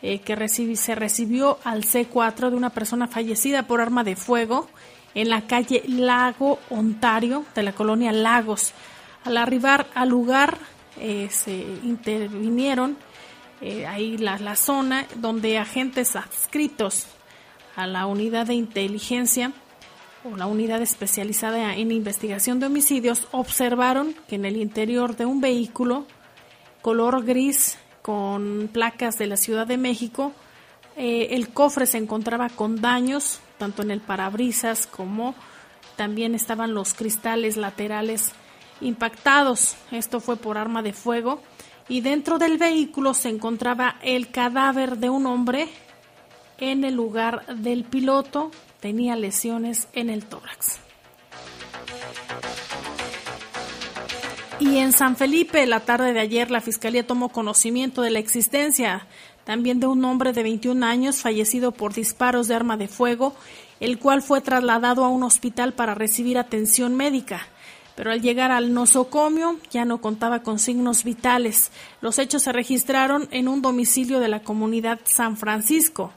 eh, que se recibió al C4 de una persona fallecida por arma de fuego en la calle Lago Ontario de la colonia Lagos. Al arribar al lugar eh, se intervinieron eh, ahí la, la, zona donde agentes adscritos a la unidad de inteligencia o la unidad especializada en investigación de homicidios observaron que en el interior de un vehículo color gris con placas de la Ciudad de México. Eh, el cofre se encontraba con daños, tanto en el parabrisas como también estaban los cristales laterales impactados. Esto fue por arma de fuego. Y dentro del vehículo se encontraba el cadáver de un hombre en el lugar del piloto. Tenía lesiones en el tórax. Y en San Felipe, la tarde de ayer, la Fiscalía tomó conocimiento de la existencia también de un hombre de 21 años fallecido por disparos de arma de fuego, el cual fue trasladado a un hospital para recibir atención médica. Pero al llegar al nosocomio ya no contaba con signos vitales. Los hechos se registraron en un domicilio de la comunidad San Francisco,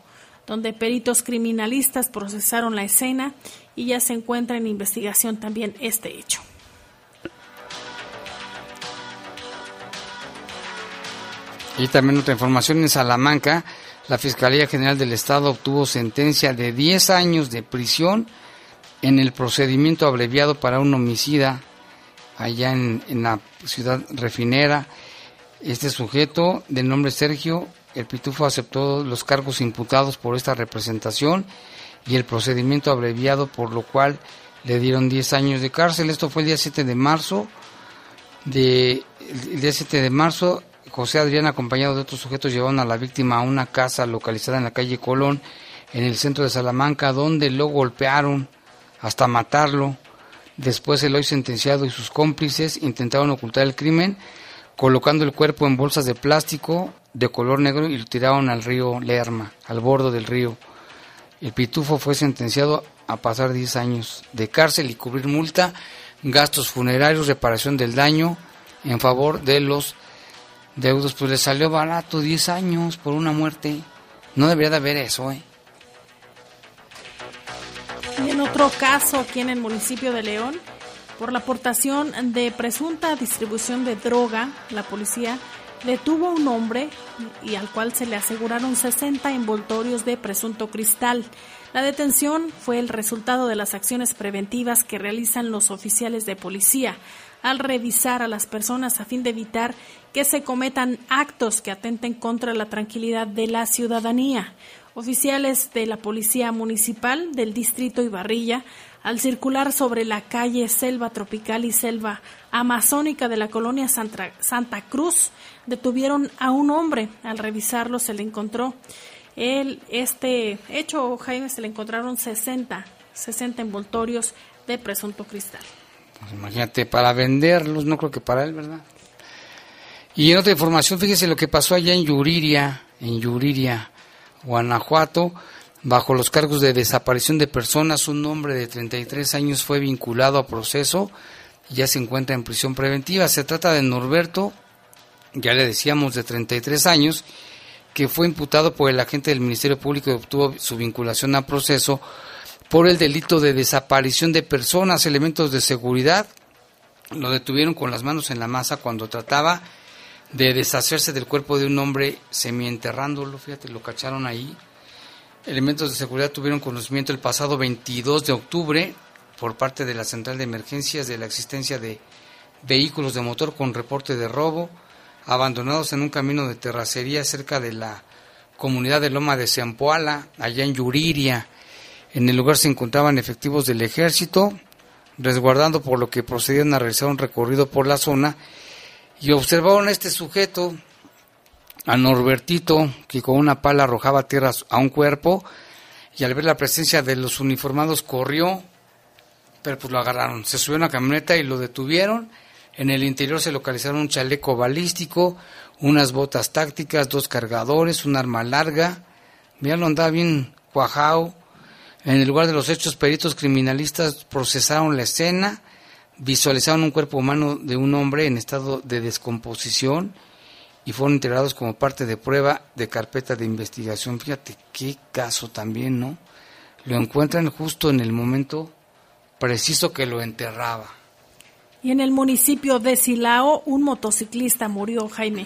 donde peritos criminalistas procesaron la escena y ya se encuentra en investigación también este hecho. Y también otra información en Salamanca, la Fiscalía General del Estado obtuvo sentencia de 10 años de prisión en el procedimiento abreviado para un homicida allá en, la ciudad refinera. Este sujeto, de nombre Sergio, el Pitufo aceptó los cargos imputados por esta representación y el procedimiento abreviado, por lo cual le dieron 10 años de cárcel. Esto fue el día 7 de marzo. De, el día 7 de marzo José Adrián, acompañado de otros sujetos, llevaron a la víctima a una casa localizada en la calle Colón, en el centro de Salamanca, donde lo golpearon hasta matarlo. Después el hoy sentenciado y sus cómplices intentaron ocultar el crimen, colocando el cuerpo en bolsas de plástico de color negro y lo tiraron al río Lerma, al borde del río. El pitufo fue sentenciado a pasar 10 años de cárcel y cubrir multa, gastos funerarios, reparación del daño en favor de los deudos, pues le salió barato 10 años por una muerte. No debería de haber eso, ¿eh? Y en otro caso, aquí en el municipio de León, por la aportación de presunta distribución de droga, la policía detuvo a un hombre y al cual se le aseguraron 60 envoltorios de presunto cristal. La detención fue el resultado de las acciones preventivas que realizan los oficiales de policía al revisar a las personas a fin de evitar que se cometan actos que atenten contra la tranquilidad de la ciudadanía. Oficiales de la Policía Municipal del Distrito Ibarrilla, al circular sobre la calle Selva Tropical y Selva Amazónica de la colonia Santa, Santa Cruz, detuvieron a un hombre. Al revisarlo se le encontró el, este hecho, Jaime, se le encontraron 60, 60 envoltorios de presunto cristal. Pues imagínate, para venderlos, no creo que para él, ¿verdad? Y en otra información, fíjese lo que pasó allá en Yuriria, en Yuriria, Guanajuato, bajo los cargos de desaparición de personas, un hombre de 33 años fue vinculado a proceso y ya se encuentra en prisión preventiva. Se trata de Norberto, ya le decíamos, de 33 años, que fue imputado por el agente del Ministerio Público y obtuvo su vinculación a proceso por el delito de desaparición de personas, elementos de seguridad. Lo detuvieron con las manos en la masa cuando trataba de deshacerse del cuerpo de un hombre semienterrándolo, fíjate, lo cacharon ahí. Elementos de seguridad tuvieron conocimiento el pasado 22 de octubre por parte de la Central de Emergencias de la existencia de vehículos de motor con reporte de robo abandonados en un camino de terracería cerca de la comunidad de Loma de Sempoala, allá en Yuriria. En el lugar se encontraban efectivos del ejército, resguardando por lo que procedían a realizar un recorrido por la zona y observaron a este sujeto, a Norbertito, que con una pala arrojaba tierra a un cuerpo y al ver la presencia de los uniformados corrió, pero pues lo agarraron. Se subió a una camioneta y lo detuvieron. En el interior se localizaron un chaleco balístico, unas botas tácticas, dos cargadores, un arma larga. Mira, lo andaba bien cuajado, en el lugar de los hechos, peritos criminalistas procesaron la escena, visualizaron un cuerpo humano de un hombre en estado de descomposición y fueron integrados como parte de prueba de carpeta de investigación. Fíjate qué caso también, ¿no? Lo encuentran justo en el momento preciso que lo enterraba. Y en el municipio de Silao, un motociclista murió, Jaime,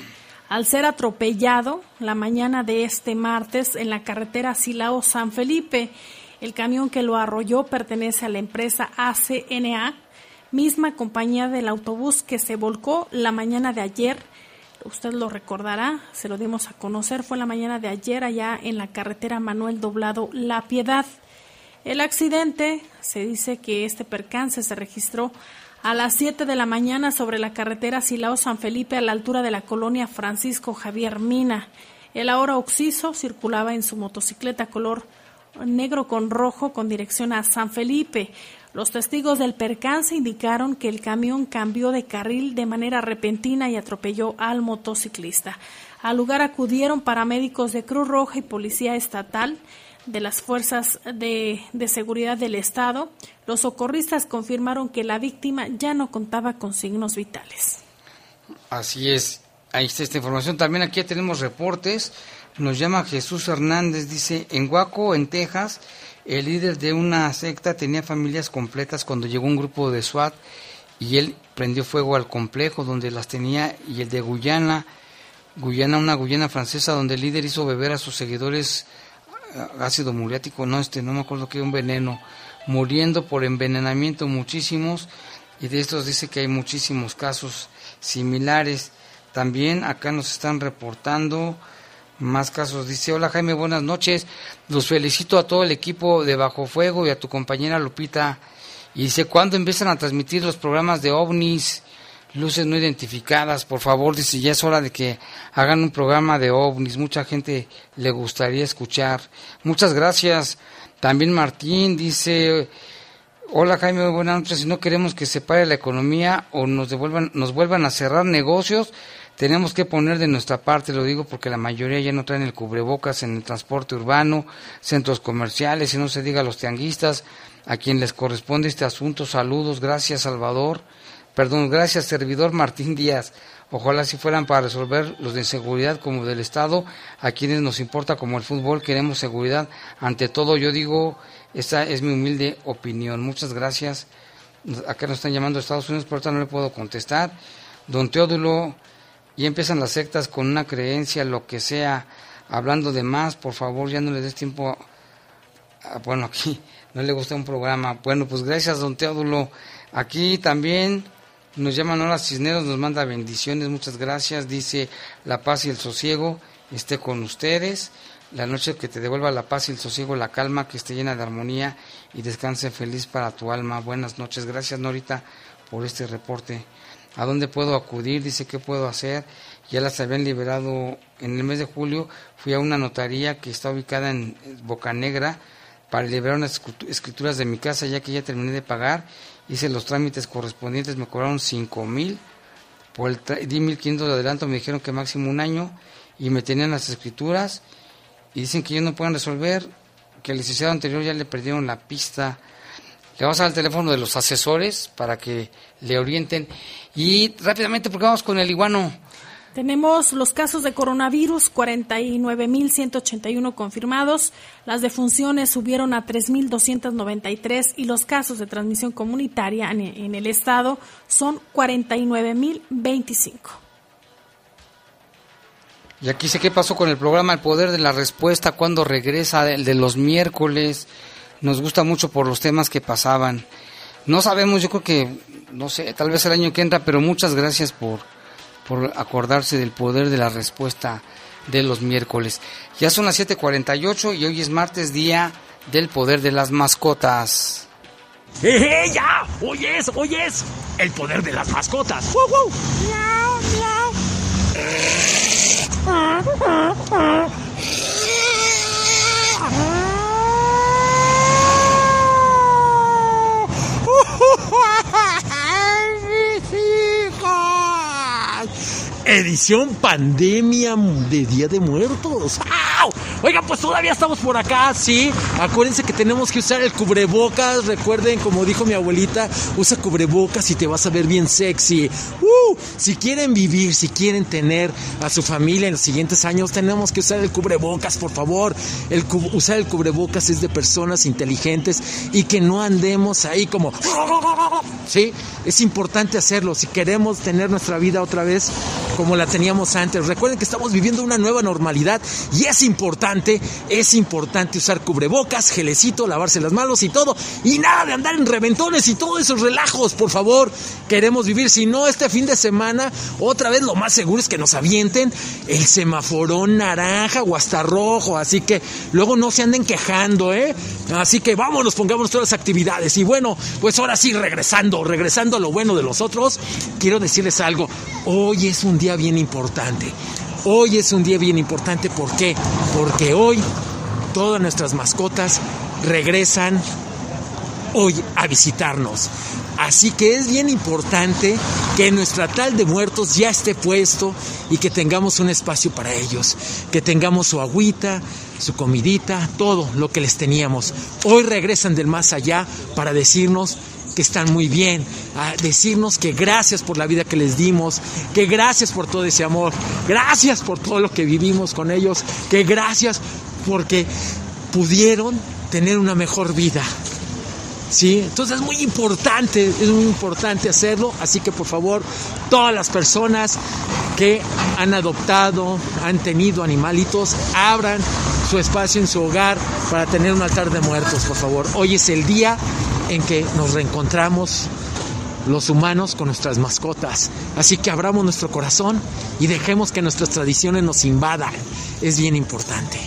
al ser atropellado la mañana de este martes en la carretera Silao-San Felipe. El camión que lo arrolló pertenece a la empresa ACNA, misma compañía del autobús que se volcó la mañana de ayer. usted lo recordará, se lo dimos a conocer, fue la mañana de ayer allá en la carretera Manuel Doblado La Piedad. El accidente, se dice que este percance se registró a las 7 de la mañana sobre la carretera Silao San Felipe a la altura de la colonia Francisco Javier Mina. El ahora occiso circulaba en su motocicleta color negro con rojo con dirección a San Felipe. Los testigos del percance indicaron que el camión cambió de carril de manera repentina y atropelló al motociclista. Al lugar acudieron paramédicos de Cruz Roja y Policía Estatal de las fuerzas de, de, seguridad del Estado, los socorristas confirmaron que la víctima ya no contaba con signos vitales. Así es, ahí está esta información. También aquí tenemos reportes. Nos llama Jesús Hernández, dice, en Huaco, en Texas, el líder de una secta tenía familias completas cuando llegó un grupo de SWAT y él prendió fuego al complejo donde las tenía y el de Guyana, Guyana, una Guyana francesa donde el líder hizo beber a sus seguidores ácido muriático, no, este, no me acuerdo que un veneno, muriendo por envenenamiento muchísimos, y de estos dice que hay muchísimos casos similares. También acá nos están reportando más casos. Dice, hola Jaime, buenas noches. Los felicito a todo el equipo de Bajo Fuego y a tu compañera Lupita. Y dice, ¿cuándo empiezan a transmitir los programas de ovnis? luces no identificadas, por favor, dice, ya es hora de que hagan un programa de ovnis, mucha gente le gustaría escuchar. Muchas gracias. También Martín dice, hola Jaime, buenas noches, si no queremos que se pare la economía o nos devuelvan, nos vuelvan a cerrar negocios, tenemos que poner de nuestra parte, lo digo porque la mayoría ya no traen el cubrebocas en el transporte urbano, centros comerciales, y no se diga a los tianguistas, a quien les corresponde este asunto. Saludos, gracias Salvador perdón, gracias servidor Martín Díaz. Ojalá si fueran para resolver los de seguridad como del Estado, a quienes nos importa como el fútbol, queremos seguridad. Ante todo, yo digo, esta es mi humilde opinión. Muchas gracias. Acá nos están llamando a Estados Unidos, por ahorita no le puedo contestar. Don Teodulo, y empiezan las sectas con una creencia, lo que sea, hablando de más, por favor, ya no le des tiempo. bueno, aquí no le gusta un programa. Bueno, pues gracias, don Teodulo. Aquí también nos llaman ahora Cisneros, nos manda bendiciones, muchas gracias. Dice la paz y el sosiego esté con ustedes. La noche que te devuelva la paz y el sosiego, la calma, que esté llena de armonía y descanse feliz para tu alma. Buenas noches. Gracias, Norita, por este reporte. ¿A dónde puedo acudir? Dice, ¿qué puedo hacer? Ya las habían liberado en el mes de julio. Fui a una notaría que está ubicada en Boca Negra para liberar unas escrituras de mi casa, ya que ya terminé de pagar hice los trámites correspondientes, me cobraron cinco mil, por el di 1500 de adelanto, me dijeron que máximo un año y me tenían las escrituras y dicen que ellos no pueden resolver, que el licenciado anterior ya le perdieron la pista. Le vamos a dar el teléfono de los asesores para que le orienten. Y rápidamente, porque vamos con el iguano. Tenemos los casos de coronavirus, 49.181 confirmados, las defunciones subieron a 3.293 y los casos de transmisión comunitaria en el estado son 49.025. Y aquí sé qué pasó con el programa El Poder de la Respuesta, cuando regresa el de los miércoles. Nos gusta mucho por los temas que pasaban. No sabemos, yo creo que, no sé, tal vez el año que entra, pero muchas gracias por por acordarse del poder de la respuesta de los miércoles. Ya son las 7:48 y hoy es martes, día del poder de las mascotas. ¡Eh, eh ya! ¡Hoy es, hoy es! El poder de las mascotas. ¡Wow, wow! ¡Miau, miau! 哈哈是西瓜 edición pandemia de Día de Muertos. ¡Au! Oiga, pues todavía estamos por acá, sí. Acuérdense que tenemos que usar el cubrebocas. Recuerden, como dijo mi abuelita, usa cubrebocas y te vas a ver bien sexy. ¡Uh! Si quieren vivir, si quieren tener a su familia en los siguientes años, tenemos que usar el cubrebocas, por favor. Usar el cubrebocas es de personas inteligentes y que no andemos ahí como... Sí, es importante hacerlo. Si queremos tener nuestra vida otra vez como la teníamos antes. Recuerden que estamos viviendo una nueva normalidad y es importante, es importante usar cubrebocas, gelecito, lavarse las manos y todo. Y nada de andar en reventones y todos esos relajos, por favor. Queremos vivir, si no, este fin de semana, otra vez lo más seguro es que nos avienten el semaforón naranja o hasta rojo. Así que luego no se anden quejando, ¿eh? Así que vámonos, pongamos todas las actividades. Y bueno, pues ahora sí, regresando, regresando a lo bueno de los otros, quiero decirles algo. Hoy es un día bien importante. Hoy es un día bien importante. ¿Por qué? Porque hoy todas nuestras mascotas regresan hoy a visitarnos. Así que es bien importante que nuestro altar de muertos ya esté puesto y que tengamos un espacio para ellos, que tengamos su agüita, su comidita, todo lo que les teníamos. Hoy regresan del más allá para decirnos que están muy bien, a decirnos que gracias por la vida que les dimos, que gracias por todo ese amor, gracias por todo lo que vivimos con ellos, que gracias porque pudieron tener una mejor vida. ¿Sí? Entonces es muy importante, es muy importante hacerlo, así que por favor, todas las personas que han adoptado, han tenido animalitos, abran su espacio en su hogar para tener un altar de muertos, por favor. Hoy es el día en que nos reencontramos los humanos con nuestras mascotas. Así que abramos nuestro corazón y dejemos que nuestras tradiciones nos invadan. Es bien importante.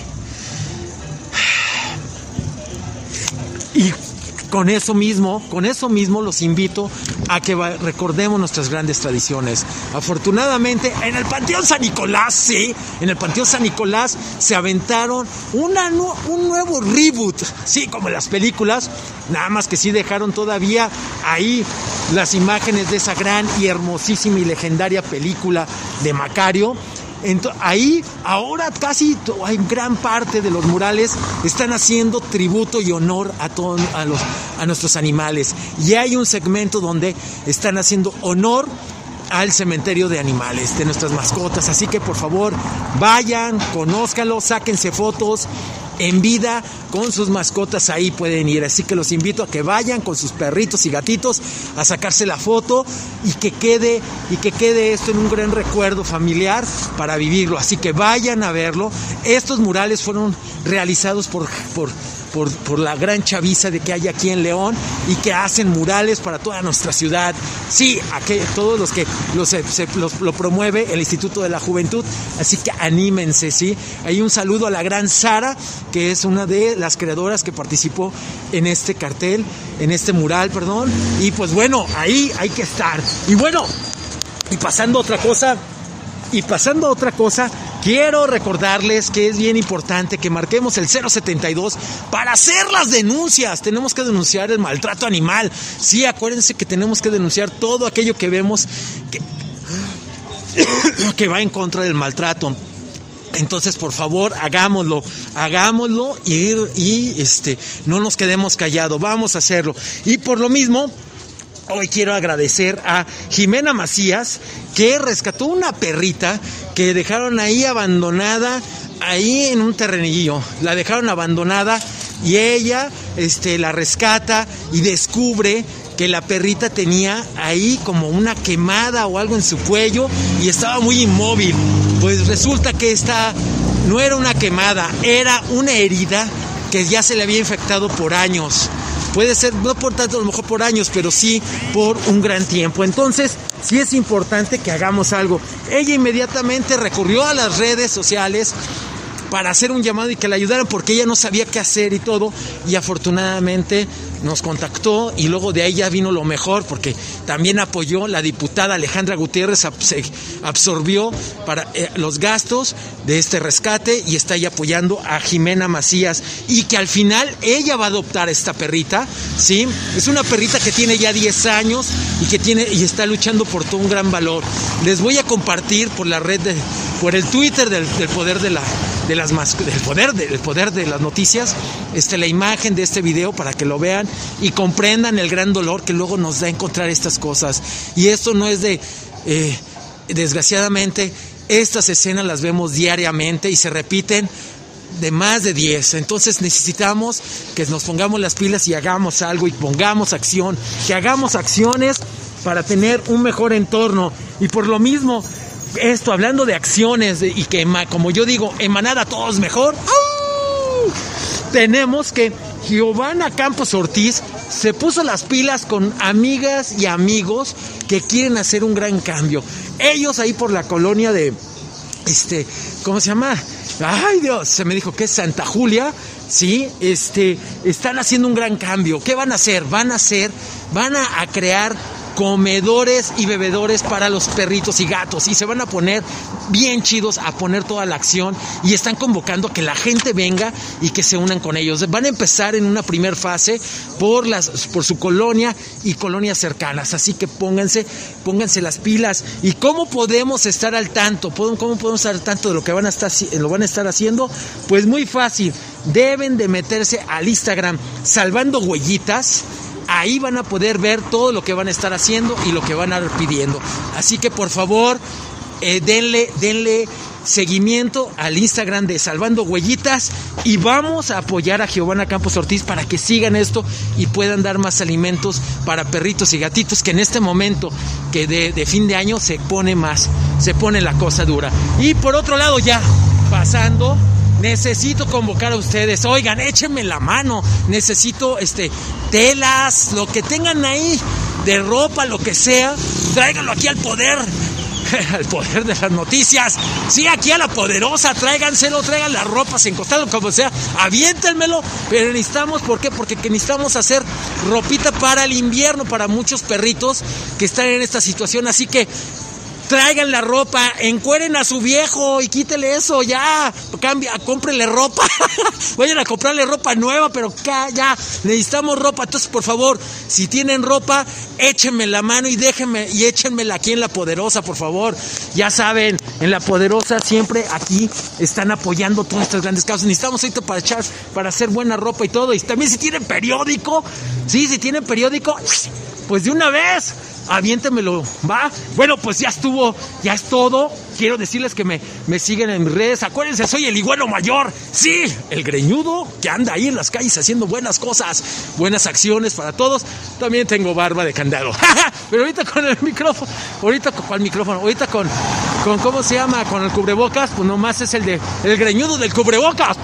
Y con eso mismo, con eso mismo los invito a que recordemos nuestras grandes tradiciones. Afortunadamente, en el Panteón San Nicolás, sí, en el Panteón San Nicolás se aventaron un nuevo reboot, sí, como las películas, nada más que sí dejaron todavía ahí las imágenes de esa gran y hermosísima y legendaria película de Macario ahí ahora casi hay gran parte de los murales están haciendo tributo y honor a, todos a, los, a nuestros animales. Y hay un segmento donde están haciendo honor al cementerio de animales, de nuestras mascotas. Así que por favor, vayan, conózcanlo, sáquense fotos en vida con sus mascotas ahí pueden ir. Así que los invito a que vayan con sus perritos y gatitos a sacarse la foto y que quede y que quede esto en un gran recuerdo familiar para vivirlo. Así que vayan a verlo. Estos murales fueron realizados por, por por, la gran chaviza de que hay aquí en León y que hacen murales para toda nuestra ciudad. Sí, aquí, todos los que lo promueve el Instituto de la Juventud, así que anímense, ¿sí? Hay un saludo a la gran Sara, que es una de las creadoras que participó en este cartel, en este mural, perdón. Y pues bueno, ahí hay que estar. Y bueno, y pasando a otra cosa, y pasando a otra cosa, quiero recordarles que es bien importante que marquemos el 072 para hacer las denuncias. Tenemos que denunciar el maltrato animal. Sí, acuérdense que tenemos que denunciar todo aquello que vemos que, va en contra del maltrato. Entonces, por favor, hagámoslo, hagámoslo y, y este, no nos quedemos callados, vamos a hacerlo. Y por lo mismo, Hoy quiero agradecer a Jimena Macías que rescató una perrita que dejaron ahí abandonada, ahí en un terrenillo. La dejaron abandonada y ella este, la rescata y descubre que la perrita tenía ahí como una quemada o algo en su cuello y estaba muy inmóvil. Pues resulta que esta no era una quemada, era una herida que ya se le había infectado por años. Puede ser, no por tanto, a lo mejor por años, pero sí por un gran tiempo. Entonces, sí es importante que hagamos algo. Ella inmediatamente recurrió a las redes sociales para hacer un llamado y que la ayudaran porque ella no sabía qué hacer y todo. Y afortunadamente nos contactó y luego de ahí ya vino lo mejor porque también apoyó la diputada Alejandra Gutiérrez, absorbió para eh, los gastos de este rescate y está ahí apoyando a Jimena Macías y que al final ella va a adoptar esta perrita, ¿sí? Es una perrita que tiene ya 10 años y que tiene y está luchando por todo un gran valor. Les voy a compartir por la red de, por el Twitter del, del poder de la de las del poder del poder de las noticias, este la imagen de este video para que lo vean y comprendan el gran dolor que luego nos da encontrar estas cosas. Y esto no es de eh, desgraciadamente estas escenas las vemos diariamente y se repiten de más de 10. Entonces necesitamos que nos pongamos las pilas y hagamos algo y pongamos acción, que hagamos acciones para tener un mejor entorno. Y por lo mismo, esto, hablando de acciones y que, como yo digo, emanada todos mejor, tenemos que Giovanna Campos Ortiz se puso las pilas con amigas y amigos que quieren hacer un gran cambio. Ellos ahí por la colonia de, este, ¿cómo se llama? Ay Dios, se me dijo que es Santa Julia, ¿sí? Este, están haciendo un gran cambio. ¿Qué van a hacer? Van a hacer, van a, a crear comedores y bebedores para los perritos y gatos. Y se van a poner bien chidos a poner toda la acción y están convocando que la gente venga y que se unan con ellos. Van a empezar en una primera fase por las por su colonia y colonias cercanas, así que pónganse pónganse las pilas. Y cómo podemos estar al tanto, cómo podemos estar al tanto de lo que van a estar lo van a estar haciendo, pues muy fácil. Deben de meterse al Instagram salvando huellitas ahí van a poder ver todo lo que van a estar haciendo y lo que van a ir pidiendo. Así que por favor, eh, denle, denle seguimiento al Instagram de Salvando Huellitas y vamos a apoyar a Giovanna Campos Ortiz para que sigan esto y puedan dar más alimentos para perritos y gatitos que en este momento que de, de fin de año se pone más, se pone la cosa dura. Y por otro lado ya, pasando necesito convocar a ustedes. Oigan, échenme la mano. Necesito este telas, lo que tengan ahí de ropa, lo que sea. Tráiganlo aquí al poder. al poder de las noticias. Sí, aquí a la poderosa, tráiganselo, traigan las ropas encostado, como sea, aviéntenmelo. Pero necesitamos, ¿por qué? Porque necesitamos hacer ropita para el invierno, para muchos perritos que están en esta situación. Así que traigan la ropa, encueren a su viejo y quítele eso, ya, cambia, cómprenle ropa, vayan a comprarle ropa nueva, pero ya, necesitamos ropa, entonces por favor, si tienen ropa, échenme la mano y déjenme, y échenmela aquí en La Poderosa, por favor, ya saben, en La Poderosa siempre aquí están apoyando todas estas grandes causas, necesitamos esto para echar, para hacer buena ropa y todo, y también si tienen periódico, sí, si tienen periódico, pues de una vez, aviéntemelo, ¿va? Bueno, pues ya estuvo, ya es todo. Quiero decirles que me, me siguen en mis redes. Acuérdense, soy el iguano mayor. Sí, el greñudo que anda ahí en las calles haciendo buenas cosas, buenas acciones para todos. También tengo barba de candado. Pero ahorita con el micrófono, ahorita con el micrófono, ahorita con, con, ¿cómo se llama? Con el cubrebocas, pues nomás es el de, el greñudo del cubrebocas.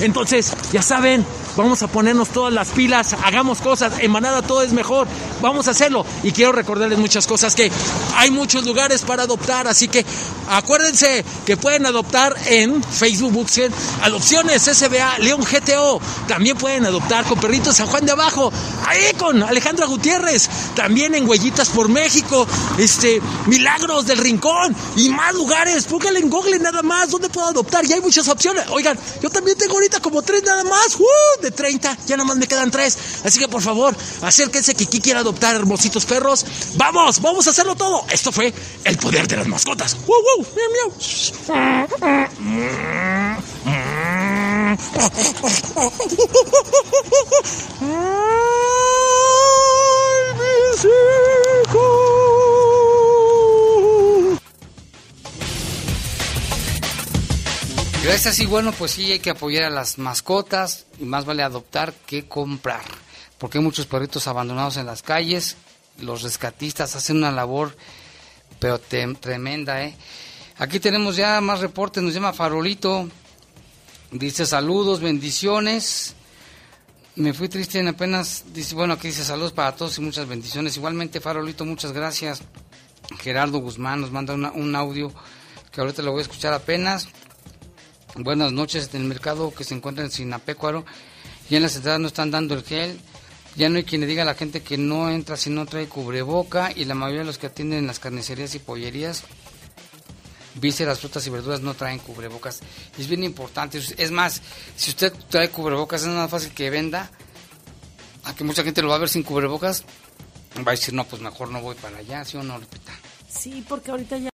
Entonces, ya saben, vamos a ponernos todas las pilas, hagamos cosas, en manada todo es mejor, vamos a hacerlo. Y quiero recordarles muchas cosas que hay muchos lugares para adoptar, así que acuérdense que pueden adoptar en Facebook, busquen Adopciones SBA León GTO, también pueden adoptar con Perritos San Juan de Abajo, ahí con Alejandra Gutiérrez, también en Huellitas por México, este, Milagros del Rincón y más lugares, póngale en Google nada más, ¿dónde puedo adoptar? Y hay muchas opciones. Oigan, yo también tengo ahorita como tres nada más, ¡Uh! de 30, ya nada más me quedan tres. Así que por favor, acérquense que aquí quiera adoptar hermositos perros. Vamos, vamos a hacerlo todo. Esto fue el poder de las mascotas. ¡Wow, wow! ¡Miau, miau! ¡Ay, mis hijos! Gracias y bueno, pues sí hay que apoyar a las mascotas y más vale adoptar que comprar, porque hay muchos perritos abandonados en las calles, los rescatistas hacen una labor pero tremenda, ¿eh? Aquí tenemos ya más reportes, nos llama Farolito, dice saludos, bendiciones, me fui triste en apenas, dice, bueno, aquí dice saludos para todos y muchas bendiciones, igualmente Farolito, muchas gracias, Gerardo Guzmán nos manda un audio que ahorita lo voy a escuchar apenas, Buenas noches. En el mercado que se encuentra en Sinapecuaro, y en las entradas no están dando el gel. Ya no hay quien le diga a la gente que no entra si no trae cubreboca. Y la mayoría de los que atienden en las carnicerías y pollerías, vísceras, frutas y verduras no traen cubrebocas. Es bien importante. Es más, si usted trae cubrebocas, es más fácil que venda. A que mucha gente lo va a ver sin cubrebocas. Va a decir, no, pues mejor no voy para allá, ¿sí o no, Lupita? Sí, porque ahorita ya